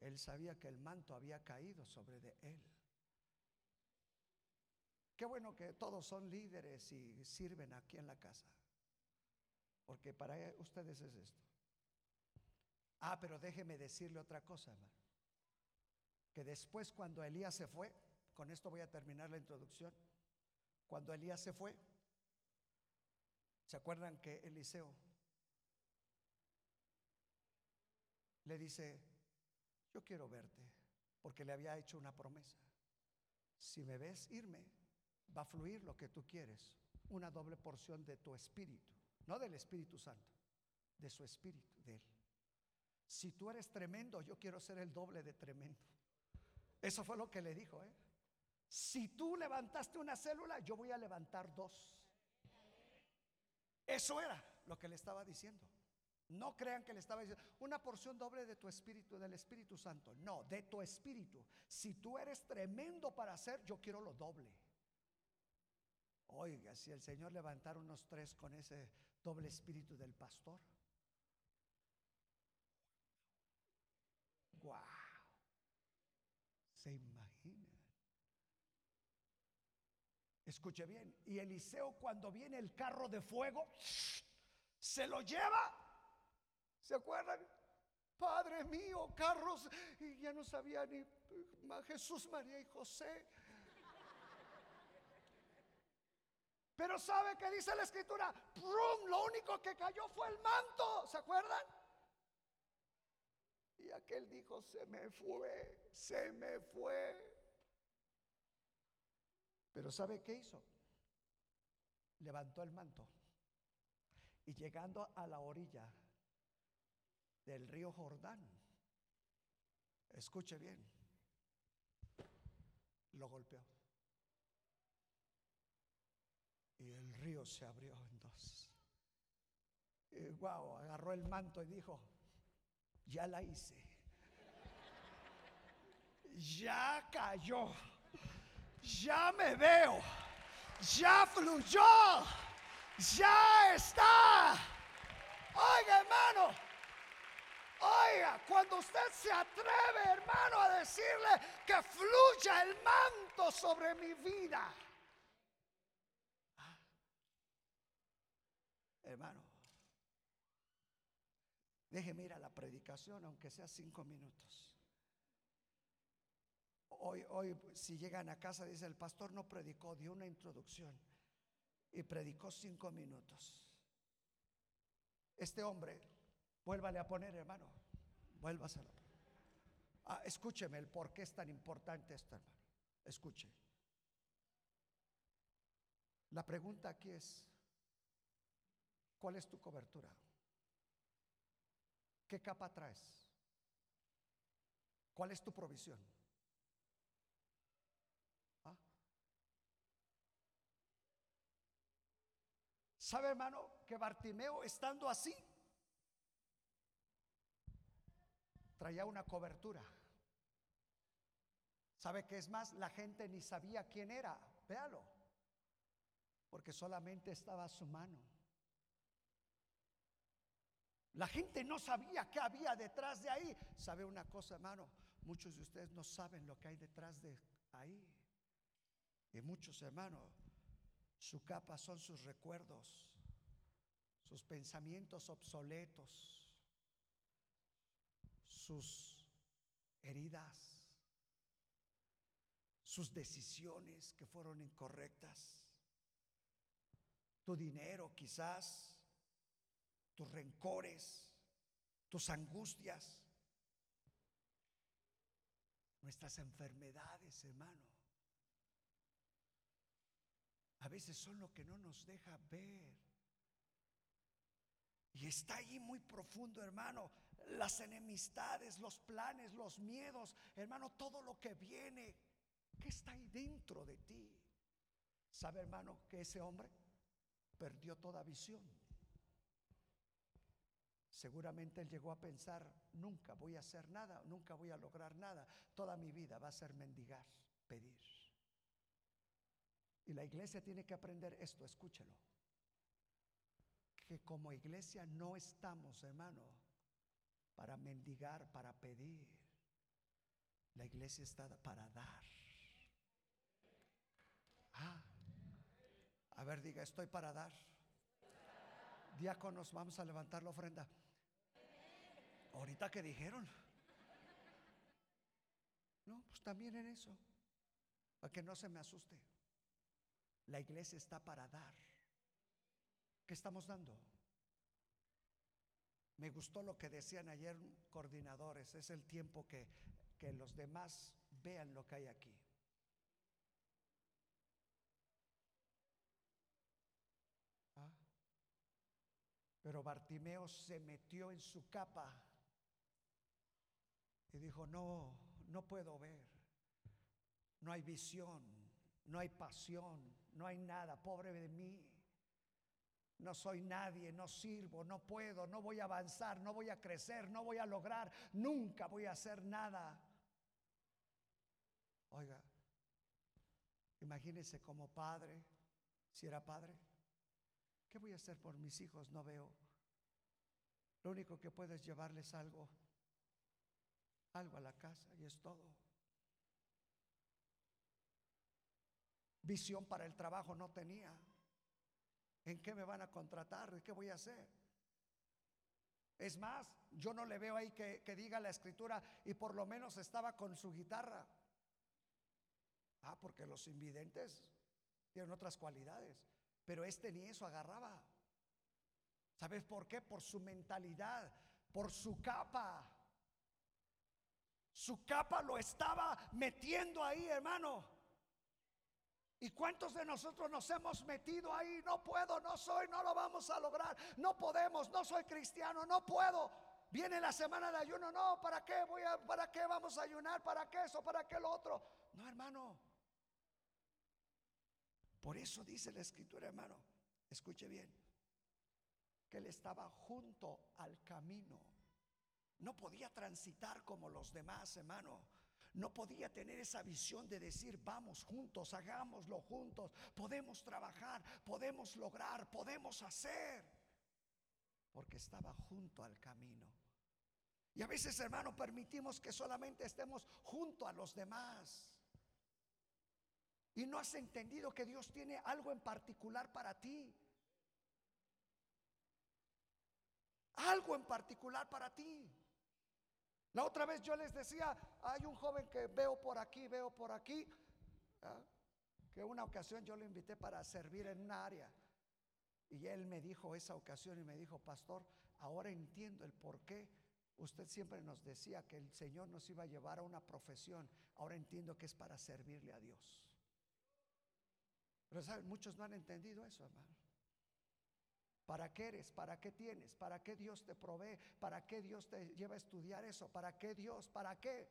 Él sabía que el manto había caído sobre de él. Qué bueno que todos son líderes y sirven aquí en la casa. Porque para ustedes es esto. Ah, pero déjeme decirle otra cosa. Que después cuando Elías se fue, con esto voy a terminar la introducción. Cuando Elías se fue, ¿se acuerdan que Eliseo le dice, yo quiero verte, porque le había hecho una promesa. Si me ves irme, va a fluir lo que tú quieres, una doble porción de tu espíritu, no del Espíritu Santo, de su espíritu, de él. Si tú eres tremendo, yo quiero ser el doble de tremendo. Eso fue lo que le dijo, ¿eh? Si tú levantaste una célula, yo voy a levantar dos. Eso era lo que le estaba diciendo. No crean que le estaba diciendo una porción doble de tu espíritu, del Espíritu Santo. No, de tu espíritu. Si tú eres tremendo para hacer, yo quiero lo doble. Oiga, si el Señor levantara unos tres con ese doble espíritu del pastor. Wow. Se imagina. Escuche bien. Y Eliseo cuando viene el carro de fuego, se lo lleva ¿Se acuerdan? Padre mío, carros, y ya no sabía ni Jesús, María y José. Pero ¿sabe qué dice la escritura? Lo único que cayó fue el manto, ¿se acuerdan? Y aquel dijo, se me fue, se me fue. Pero ¿sabe qué hizo? Levantó el manto y llegando a la orilla del río Jordán. Escuche bien. Lo golpeó. Y el río se abrió en dos. Y wow, agarró el manto y dijo, ya la hice. Ya cayó. Ya me veo. Ya fluyó. Ya está. Oiga, hermano. Oiga, cuando usted se atreve, hermano, a decirle que fluya el manto sobre mi vida. Ah. Hermano, déjeme ir a la predicación, aunque sea cinco minutos. Hoy, hoy, si llegan a casa, dice el pastor no predicó, dio una introducción y predicó cinco minutos. Este hombre Vuélvale a poner, hermano. Vuélvaselo. Ah, escúcheme el por qué es tan importante esto, hermano. Escuche. La pregunta aquí es, ¿cuál es tu cobertura? ¿Qué capa traes? ¿Cuál es tu provisión? ¿Ah? ¿Sabe, hermano, que Bartimeo estando así traía una cobertura. ¿Sabe qué es más? La gente ni sabía quién era. Véalo. Porque solamente estaba a su mano. La gente no sabía qué había detrás de ahí. ¿Sabe una cosa, hermano? Muchos de ustedes no saben lo que hay detrás de ahí. Y muchos, hermanos, su capa son sus recuerdos, sus pensamientos obsoletos sus heridas, sus decisiones que fueron incorrectas, tu dinero quizás, tus rencores, tus angustias, nuestras enfermedades, hermano. A veces son lo que no nos deja ver. Y está ahí muy profundo, hermano las enemistades, los planes, los miedos, hermano, todo lo que viene, ¿qué está ahí dentro de ti? ¿Sabe, hermano, que ese hombre perdió toda visión? Seguramente él llegó a pensar, nunca voy a hacer nada, nunca voy a lograr nada, toda mi vida va a ser mendigar, pedir. Y la iglesia tiene que aprender esto, escúchelo. Que como iglesia no estamos, hermano, para mendigar, para pedir. La iglesia está para dar. Ah, a ver, diga, estoy para dar. Diáconos, vamos a levantar la ofrenda. Ahorita que dijeron. No, pues también en eso. Para que no se me asuste. La iglesia está para dar. ¿Qué estamos dando? Me gustó lo que decían ayer coordinadores. Es el tiempo que, que los demás vean lo que hay aquí. ¿Ah? Pero Bartimeo se metió en su capa y dijo, no, no puedo ver. No hay visión, no hay pasión, no hay nada. Pobre de mí. No soy nadie, no sirvo, no puedo, no voy a avanzar, no voy a crecer, no voy a lograr, nunca voy a hacer nada. Oiga, imagínese como padre, si era padre, ¿qué voy a hacer por mis hijos? No veo. Lo único que puedo es llevarles algo, algo a la casa y es todo. Visión para el trabajo no tenía. ¿En qué me van a contratar? ¿Qué voy a hacer? Es más, yo no le veo ahí que, que, diga la escritura y por lo menos estaba con su guitarra. Ah, porque los invidentes tienen otras cualidades, pero este ni eso agarraba. ¿Sabes por qué? Por su mentalidad, por su capa. Su capa lo estaba metiendo ahí, hermano. ¿Y cuántos de nosotros nos hemos metido ahí? No puedo, no soy, no lo vamos a lograr. No podemos, no soy cristiano, no puedo. Viene la semana de ayuno, no, ¿para qué voy a para qué vamos a ayunar? ¿Para qué eso? ¿Para qué lo otro? No, hermano. Por eso dice la escritura, hermano. Escuche bien. Que él estaba junto al camino. No podía transitar como los demás, hermano no podía tener esa visión de decir, vamos juntos, hagámoslo juntos, podemos trabajar, podemos lograr, podemos hacer, porque estaba junto al camino. Y a veces, hermano, permitimos que solamente estemos junto a los demás. Y no has entendido que Dios tiene algo en particular para ti. Algo en particular para ti. La otra vez yo les decía, hay un joven que veo por aquí, veo por aquí, que una ocasión yo lo invité para servir en una área. Y él me dijo esa ocasión y me dijo, pastor, ahora entiendo el por qué usted siempre nos decía que el Señor nos iba a llevar a una profesión. Ahora entiendo que es para servirle a Dios. Pero ¿saben? muchos no han entendido eso, hermano. ¿Para qué eres? ¿Para qué tienes? ¿Para qué Dios te provee? ¿Para qué Dios te lleva a estudiar eso? ¿Para qué Dios? ¿Para qué?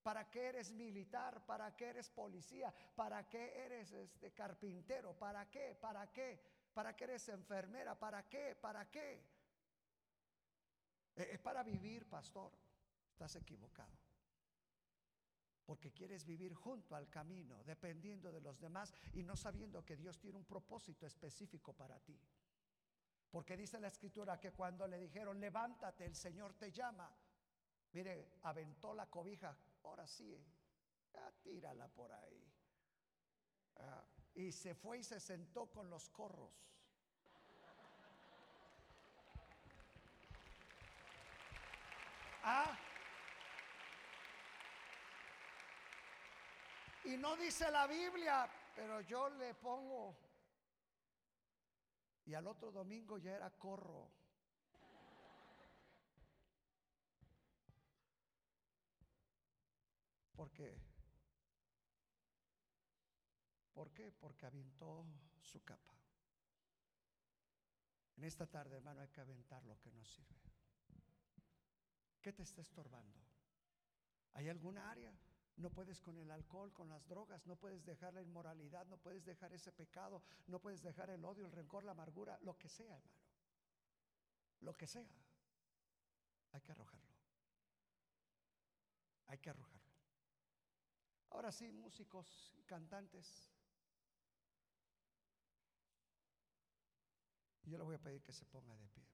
¿Para qué eres militar? ¿Para qué eres policía? ¿Para qué eres este carpintero? ¿Para qué? ¿Para qué? ¿Para qué eres enfermera? ¿Para qué? ¿Para qué? Eh, es para vivir, pastor. Estás equivocado. Porque quieres vivir junto al camino, dependiendo de los demás y no sabiendo que Dios tiene un propósito específico para ti. Porque dice la escritura que cuando le dijeron, levántate, el Señor te llama. Mire, aventó la cobija, ahora sí, tírala por ahí. Ah, y se fue y se sentó con los corros. Ah. Y no dice la Biblia, pero yo le pongo y al otro domingo ya era corro. ¿Por qué? ¿Por qué? Porque aventó su capa. En esta tarde, hermano, hay que aventar lo que nos sirve. ¿Qué te está estorbando? ¿Hay alguna área? No puedes con el alcohol, con las drogas, no puedes dejar la inmoralidad, no puedes dejar ese pecado, no puedes dejar el odio, el rencor, la amargura, lo que sea, hermano. Lo que sea. Hay que arrojarlo. Hay que arrojarlo. Ahora sí, músicos cantantes. Yo le voy a pedir que se ponga de pie.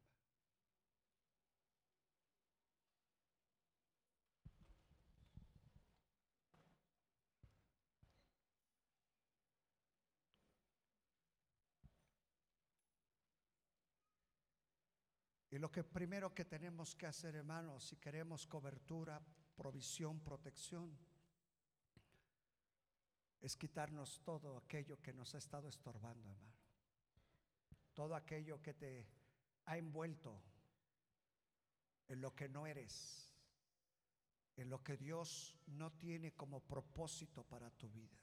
Lo que primero que tenemos que hacer, hermanos, si queremos cobertura, provisión, protección, es quitarnos todo aquello que nos ha estado estorbando, hermano. Todo aquello que te ha envuelto en lo que no eres, en lo que Dios no tiene como propósito para tu vida.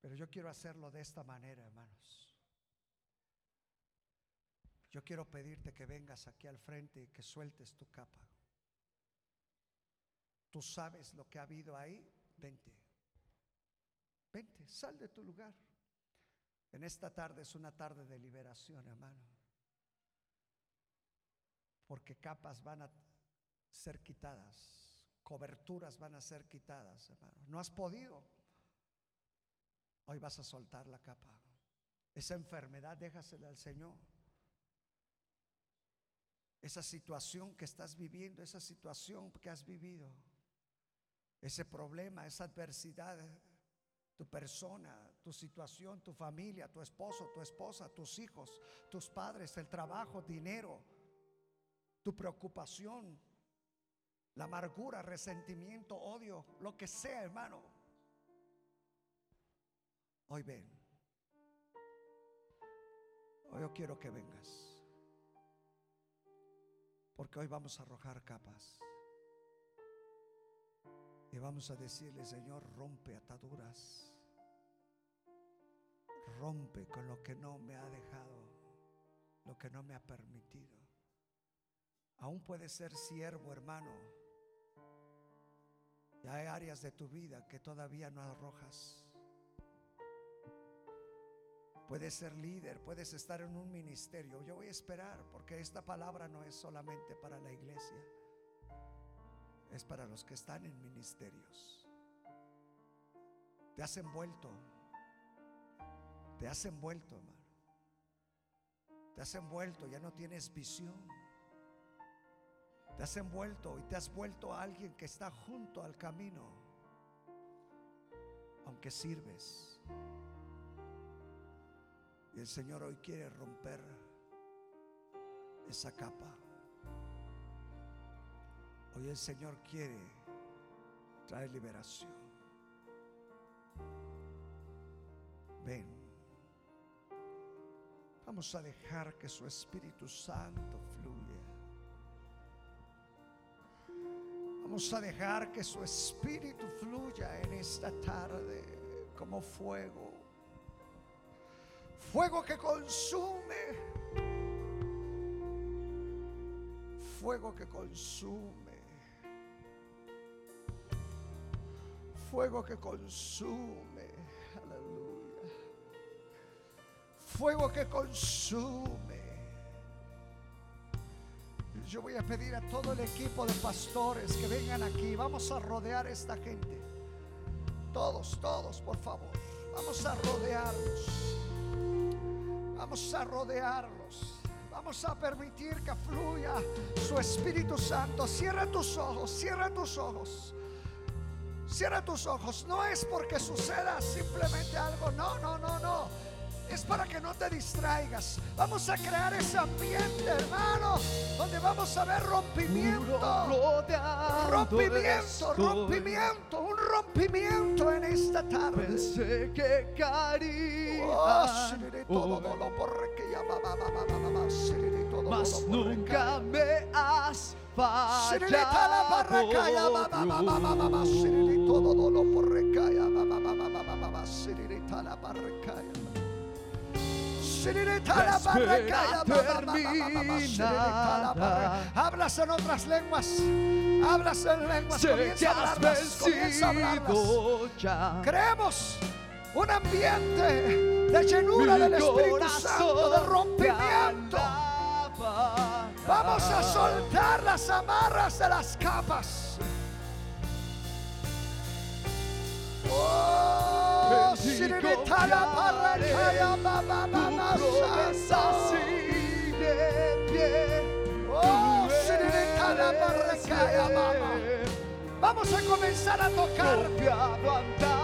Pero yo quiero hacerlo de esta manera, hermanos. Yo quiero pedirte que vengas aquí al frente y que sueltes tu capa. Tú sabes lo que ha habido ahí. Vente. Vente, sal de tu lugar. En esta tarde es una tarde de liberación, hermano. Porque capas van a ser quitadas, coberturas van a ser quitadas, hermano. No has podido. Hoy vas a soltar la capa. Esa enfermedad déjasela al Señor esa situación que estás viviendo, esa situación que has vivido, ese problema, esa adversidad, tu persona, tu situación, tu familia, tu esposo, tu esposa, tus hijos, tus padres, el trabajo, dinero, tu preocupación, la amargura, resentimiento, odio, lo que sea, hermano. Hoy ven. Hoy yo quiero que vengas. Porque hoy vamos a arrojar capas. Y vamos a decirle, Señor, rompe ataduras. Rompe con lo que no me ha dejado, lo que no me ha permitido. Aún puedes ser siervo, hermano. Y hay áreas de tu vida que todavía no arrojas. Puedes ser líder, puedes estar en un ministerio. Yo voy a esperar porque esta palabra no es solamente para la iglesia, es para los que están en ministerios. Te has envuelto, te has envuelto, hermano. Te has envuelto, ya no tienes visión. Te has envuelto y te has vuelto a alguien que está junto al camino, aunque sirves. Y el Señor hoy quiere romper esa capa. Hoy el Señor quiere traer liberación. Ven. Vamos a dejar que su Espíritu Santo fluya. Vamos a dejar que su Espíritu fluya en esta tarde como fuego fuego que consume, fuego que consume, fuego que consume, aleluya, fuego que consume. Yo voy a pedir a todo el equipo de pastores que vengan aquí, vamos a rodear a esta gente, todos, todos, por favor, vamos a rodearlos. Vamos a rodearlos. Vamos a permitir que fluya su Espíritu Santo. Cierra tus ojos, cierra tus ojos. Cierra tus ojos. No es porque suceda simplemente algo. No, no, no, no es para que no te distraigas. Vamos a crear ese ambiente, hermano, donde vamos a ver rompimiento. Rompimiento, rompimiento, un rompimiento en esta tarde. Pensé que caería. que Mas nunca me has fallado. Hablas en otras lenguas. Hablas en lenguas. Comienza a Creemos un ambiente de llenura del Espíritu Santo, de rompimiento. Vamos a soltar las amarras de las capas. Baba. Vamos a comenzar a tocar.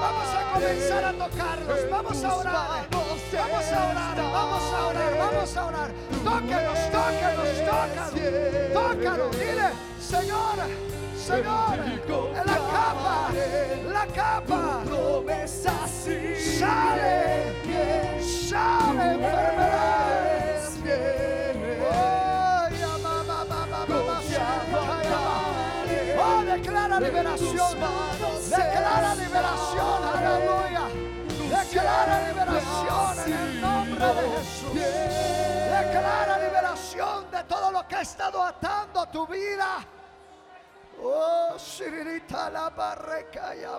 Vamos a comenzar a tocarlos. Vamos a orar. Vamos a orar. Vamos a orar. Vamos a orar. Tóquenos, tóquenos, tócalos. Tócalos. Dile, Señor, Señor, la capa, la capa. Sale, sale enfermedades. Oh, declara liberación. Declara liberación. Aleluya. Declara liberación en el nombre de Jesús. Declara liberación de todo lo que ha estado atando tu vida. Oh, Siririta la barreca ya.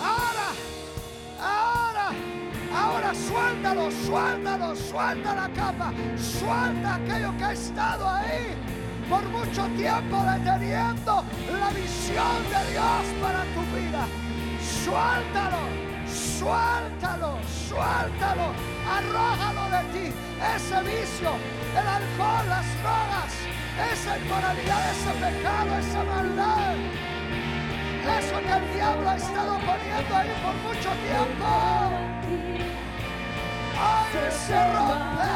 Ahora, ahora, ahora suéltalo, suéltalo, suelta la capa, suelta aquello que ha estado ahí por mucho tiempo deteniendo la visión de Dios para tu vida. Suéltalo, suéltalo, suéltalo, arrójalo de ti, ese vicio, el alcohol, las drogas, esa inmoralidad, ese pecado, esa maldad. Eso que el diablo ha estado poniendo ahí por mucho tiempo. Hoy se rompe.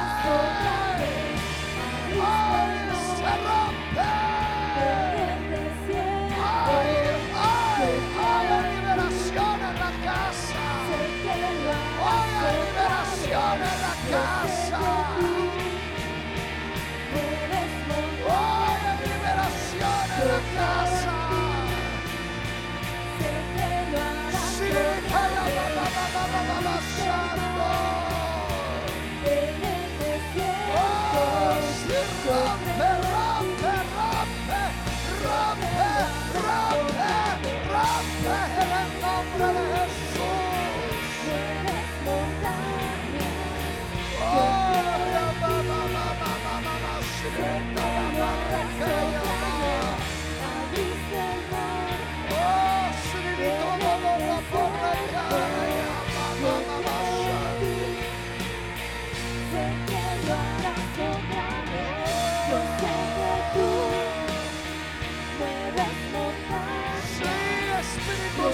Hoy se rompe. Hoy, hoy, hoy hay liberación en la casa. Hoy hay liberación en la casa. Senhor,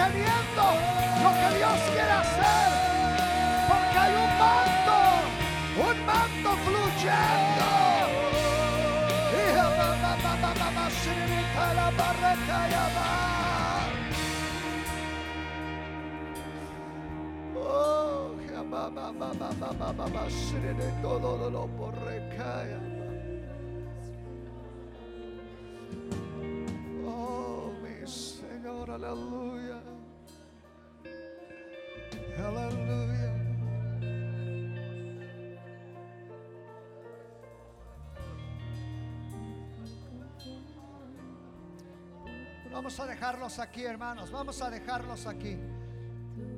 sosteniendo lo que Dios quiere hacer. Porque hay un manto, un manto fluyendo. Oh, todo lo por. Oh, mi Señor, aleluya. Vamos a dejarlos aquí, hermanos. Vamos a dejarlos aquí.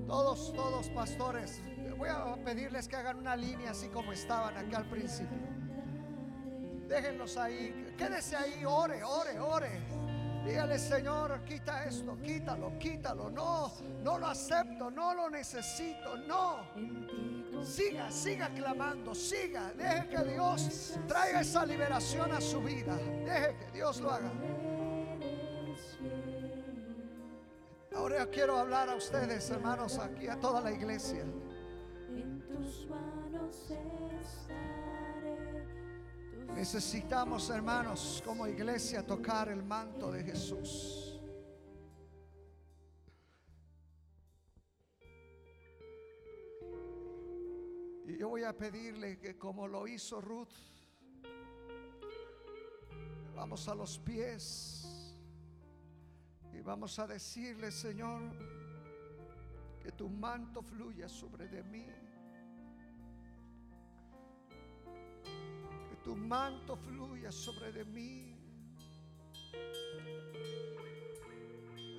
Todos, todos pastores. Voy a pedirles que hagan una línea así como estaban acá al principio. Déjenlos ahí. Quédese ahí. Ore, ore, ore. Dígale, Señor, quita esto, quítalo, quítalo. No, no lo acepto, no lo necesito, no. Siga, siga clamando, siga. Deje que Dios traiga esa liberación a su vida. Deje que Dios lo haga. Ahora yo quiero hablar a ustedes, hermanos, aquí a toda la iglesia. En tus manos estaré. Necesitamos, hermanos, como iglesia, tocar el manto de Jesús. Y yo voy a pedirle que como lo hizo Ruth, vamos a los pies y vamos a decirle, Señor, que tu manto fluya sobre de mí. Tu manto fluya sobre de mí.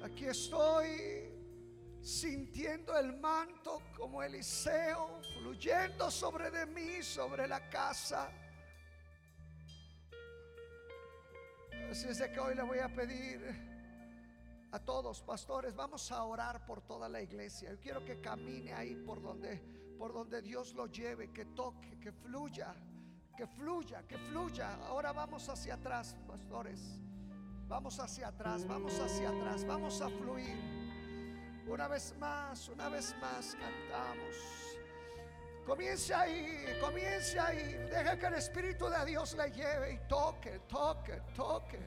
Aquí estoy sintiendo el manto como Eliseo fluyendo sobre de mí, sobre la casa. Así es que hoy le voy a pedir a todos, pastores, vamos a orar por toda la iglesia. Yo quiero que camine ahí por donde por donde Dios lo lleve, que toque, que fluya, que fluya, que fluya. Ahora vamos hacia atrás, pastores. Vamos hacia atrás, vamos hacia atrás, vamos a fluir. Una vez más, una vez más cantamos. Comience ahí, comience ahí. Deje que el Espíritu de Dios le lleve y toque, toque, toque.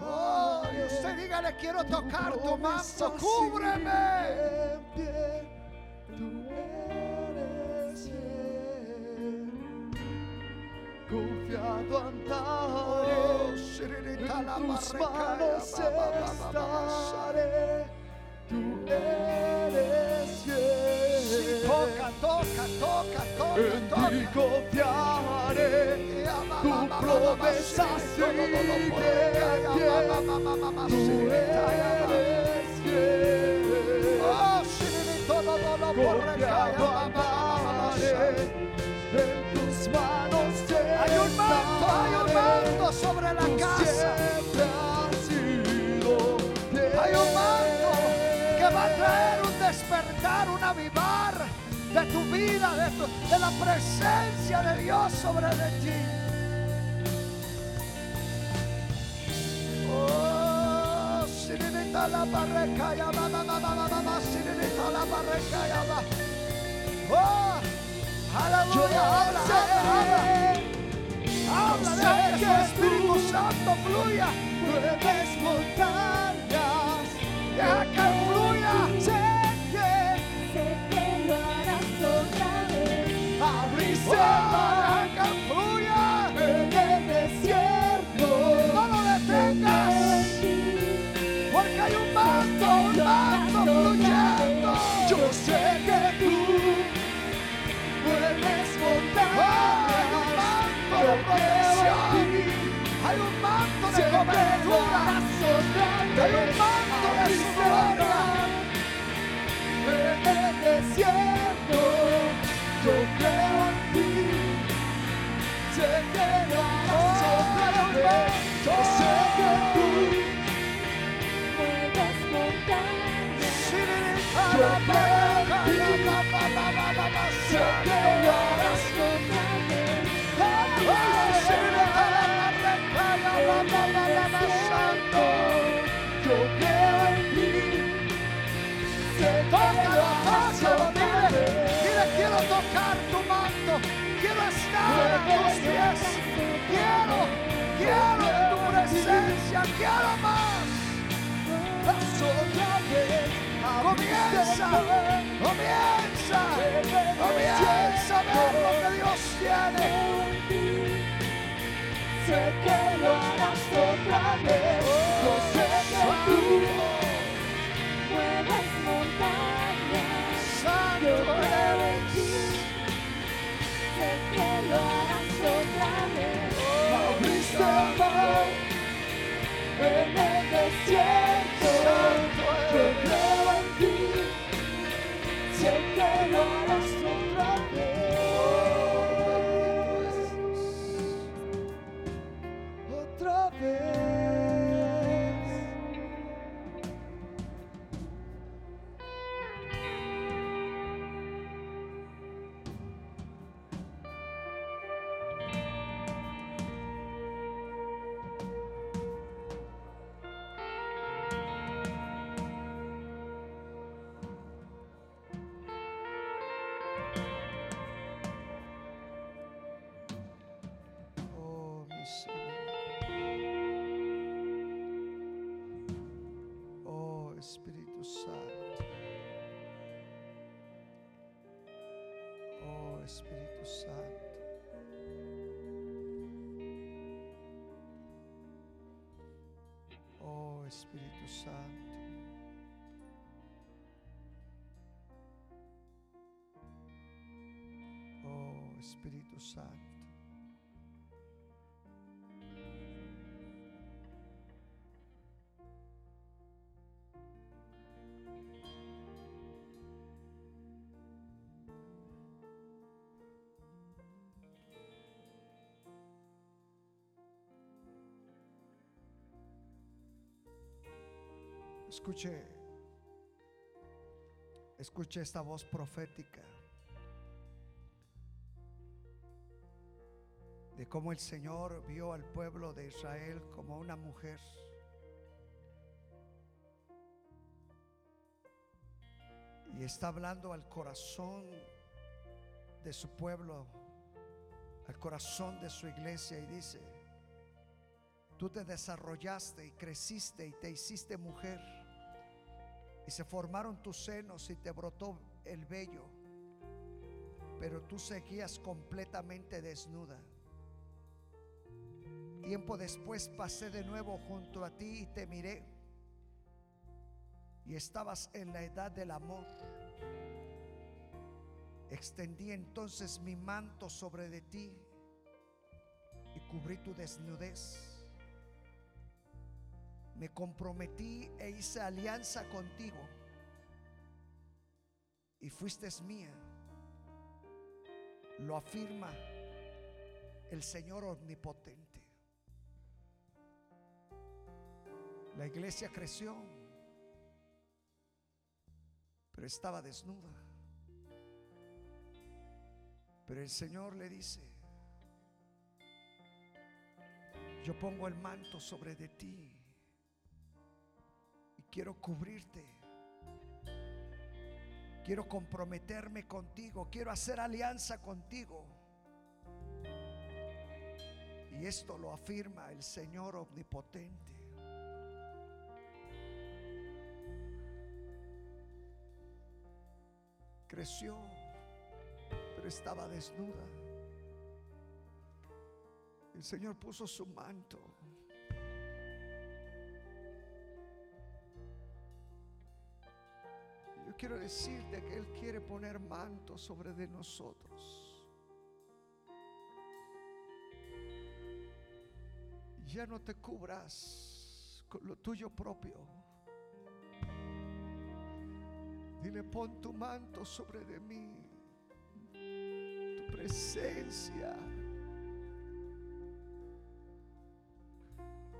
Oh, y usted dígale, quiero tocar tu manto, cúbreme. Confiado andaré. Oh, En tus manos estaré. Tú eres fiel. Toca, toca, toca, toca, En ti confiaré. Tu promesa Tú eres fiel. Confiado andaré. En tus manos Hay un manto, sobre la casa. Hay un manto que va a traer un despertar, un avivar de tu vida, de, tu- de la presencia de Dios sobre de ti. Oh, siririta la barreca, ya va, va, va, va, va, va, va, siririta la barreca, ya va. Oh, Yo aleluya, habla, habla, habla. Habla, deja que que tu Espíritu Santo fluya. Mueves montañas. Deja que fluya. Hay un manto de su el gloria. en el desierto. Yo creo en ti. Sé que lo harás otra vez. Yo sé que tú Mueves montañas. Yo creo en ti. sé que Lo dile, quiero tocar tu manto, quiero estar a tus pies, quiero, quiero tu presencia, quiero más. Comienza, comienza, comienza a ver lo que Dios tiene. Sé que lo harás otra vez. Yo sé que tú abriste el mar en Santo. Escuche, escuche esta voz profética cómo el Señor vio al pueblo de Israel como una mujer. Y está hablando al corazón de su pueblo, al corazón de su iglesia y dice, tú te desarrollaste y creciste y te hiciste mujer y se formaron tus senos y te brotó el vello, pero tú seguías completamente desnuda. Tiempo después pasé de nuevo junto a ti y te miré y estabas en la edad del amor. Extendí entonces mi manto sobre de ti y cubrí tu desnudez. Me comprometí e hice alianza contigo y fuiste mía. Lo afirma el Señor omnipotente. La iglesia creció, pero estaba desnuda. Pero el Señor le dice, yo pongo el manto sobre de ti y quiero cubrirte. Quiero comprometerme contigo, quiero hacer alianza contigo. Y esto lo afirma el Señor omnipotente. Creció, pero estaba desnuda. El Señor puso su manto. Yo quiero decirte que Él quiere poner manto sobre de nosotros. Ya no te cubras con lo tuyo propio. Dile, pon tu manto sobre de mí, tu presencia,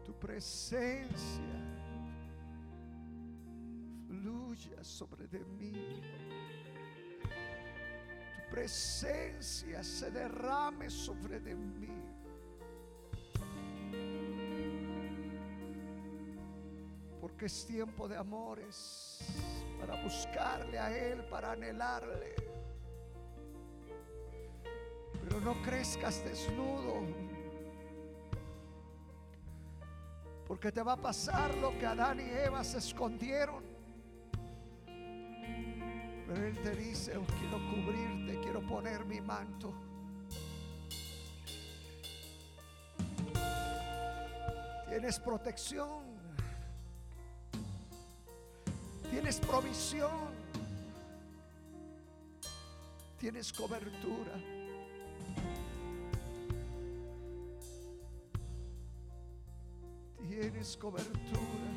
tu presencia fluya sobre de mí, tu presencia se derrame sobre de mí. Porque es tiempo de amores para buscarle a Él, para anhelarle. Pero no crezcas desnudo, porque te va a pasar lo que Adán y Eva se escondieron. Pero Él te dice, oh, quiero cubrirte, quiero poner mi manto. Tienes protección Tienes provisión. Tienes cobertura. Tienes cobertura.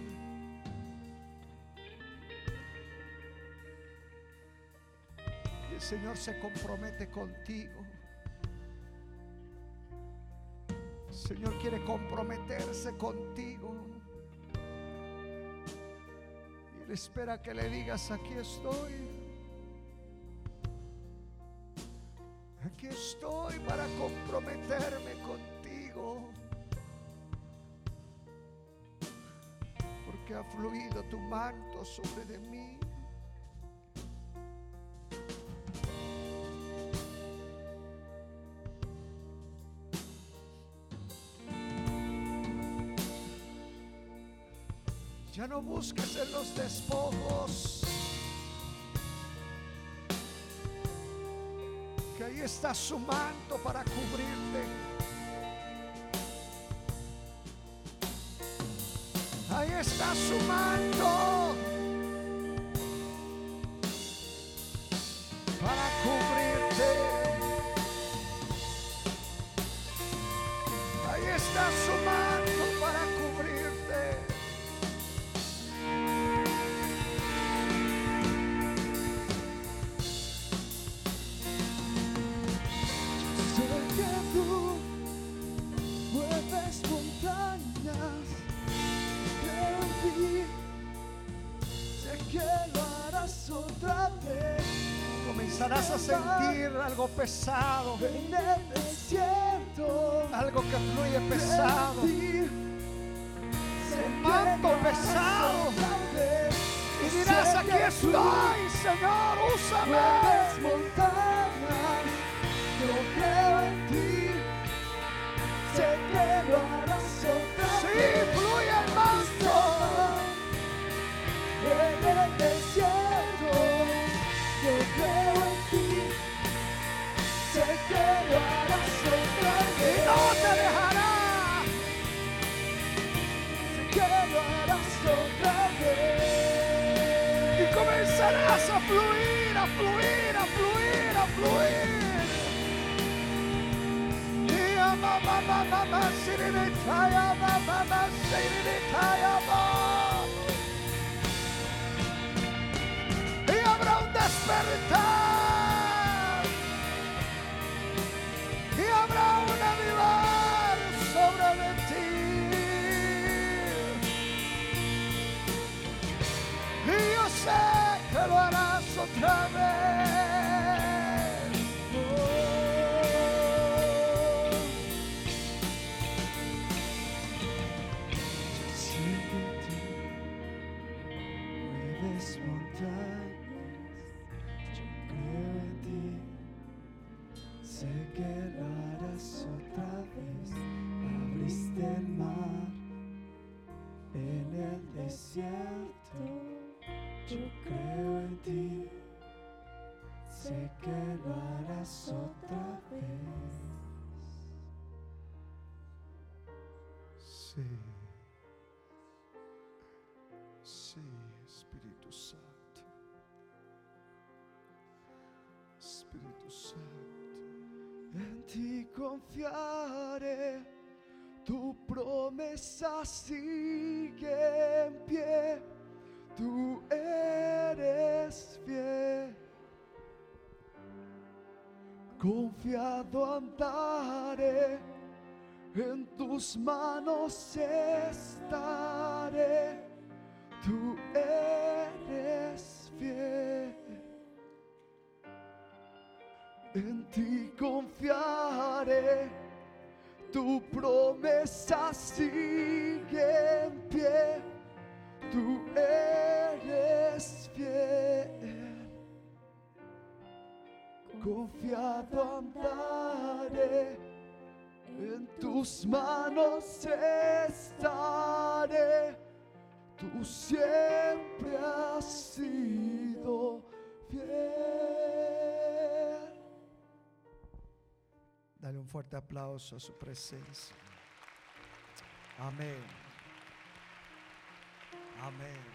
Y el Señor se compromete contigo. El Señor quiere comprometerse contigo. Espera que le digas, aquí estoy. Aquí estoy para comprometerme contigo. Porque ha fluido tu manto sobre de mí. Busques en los despojos. Que ahí está su manto para cubrirte. Ahí está su manto pesado, en el desierto. algo que fluye pesado. Un manto pesado. Y dirás, aquí estoy, Señor, úsame. Y habrá un despertar. Y habrá un avivar sobre de ti. Y yo sé que lo harás otra vez. Que lo harás otra vez. Sí. Sí, Espíritu Santo. Espíritu Santo. En ti confiaré, tu promesa sigue en pie, tú eres fiel. Confiado andaré, en tus manos estaré, tú eres fiel. En ti confiaré, tu promesa sigue en pie, tú eres fiel. Confiado andaré, en tus manos estaré, tú siempre has sido fiel. Dale un fuerte aplauso a su presencia. Amén. Amén.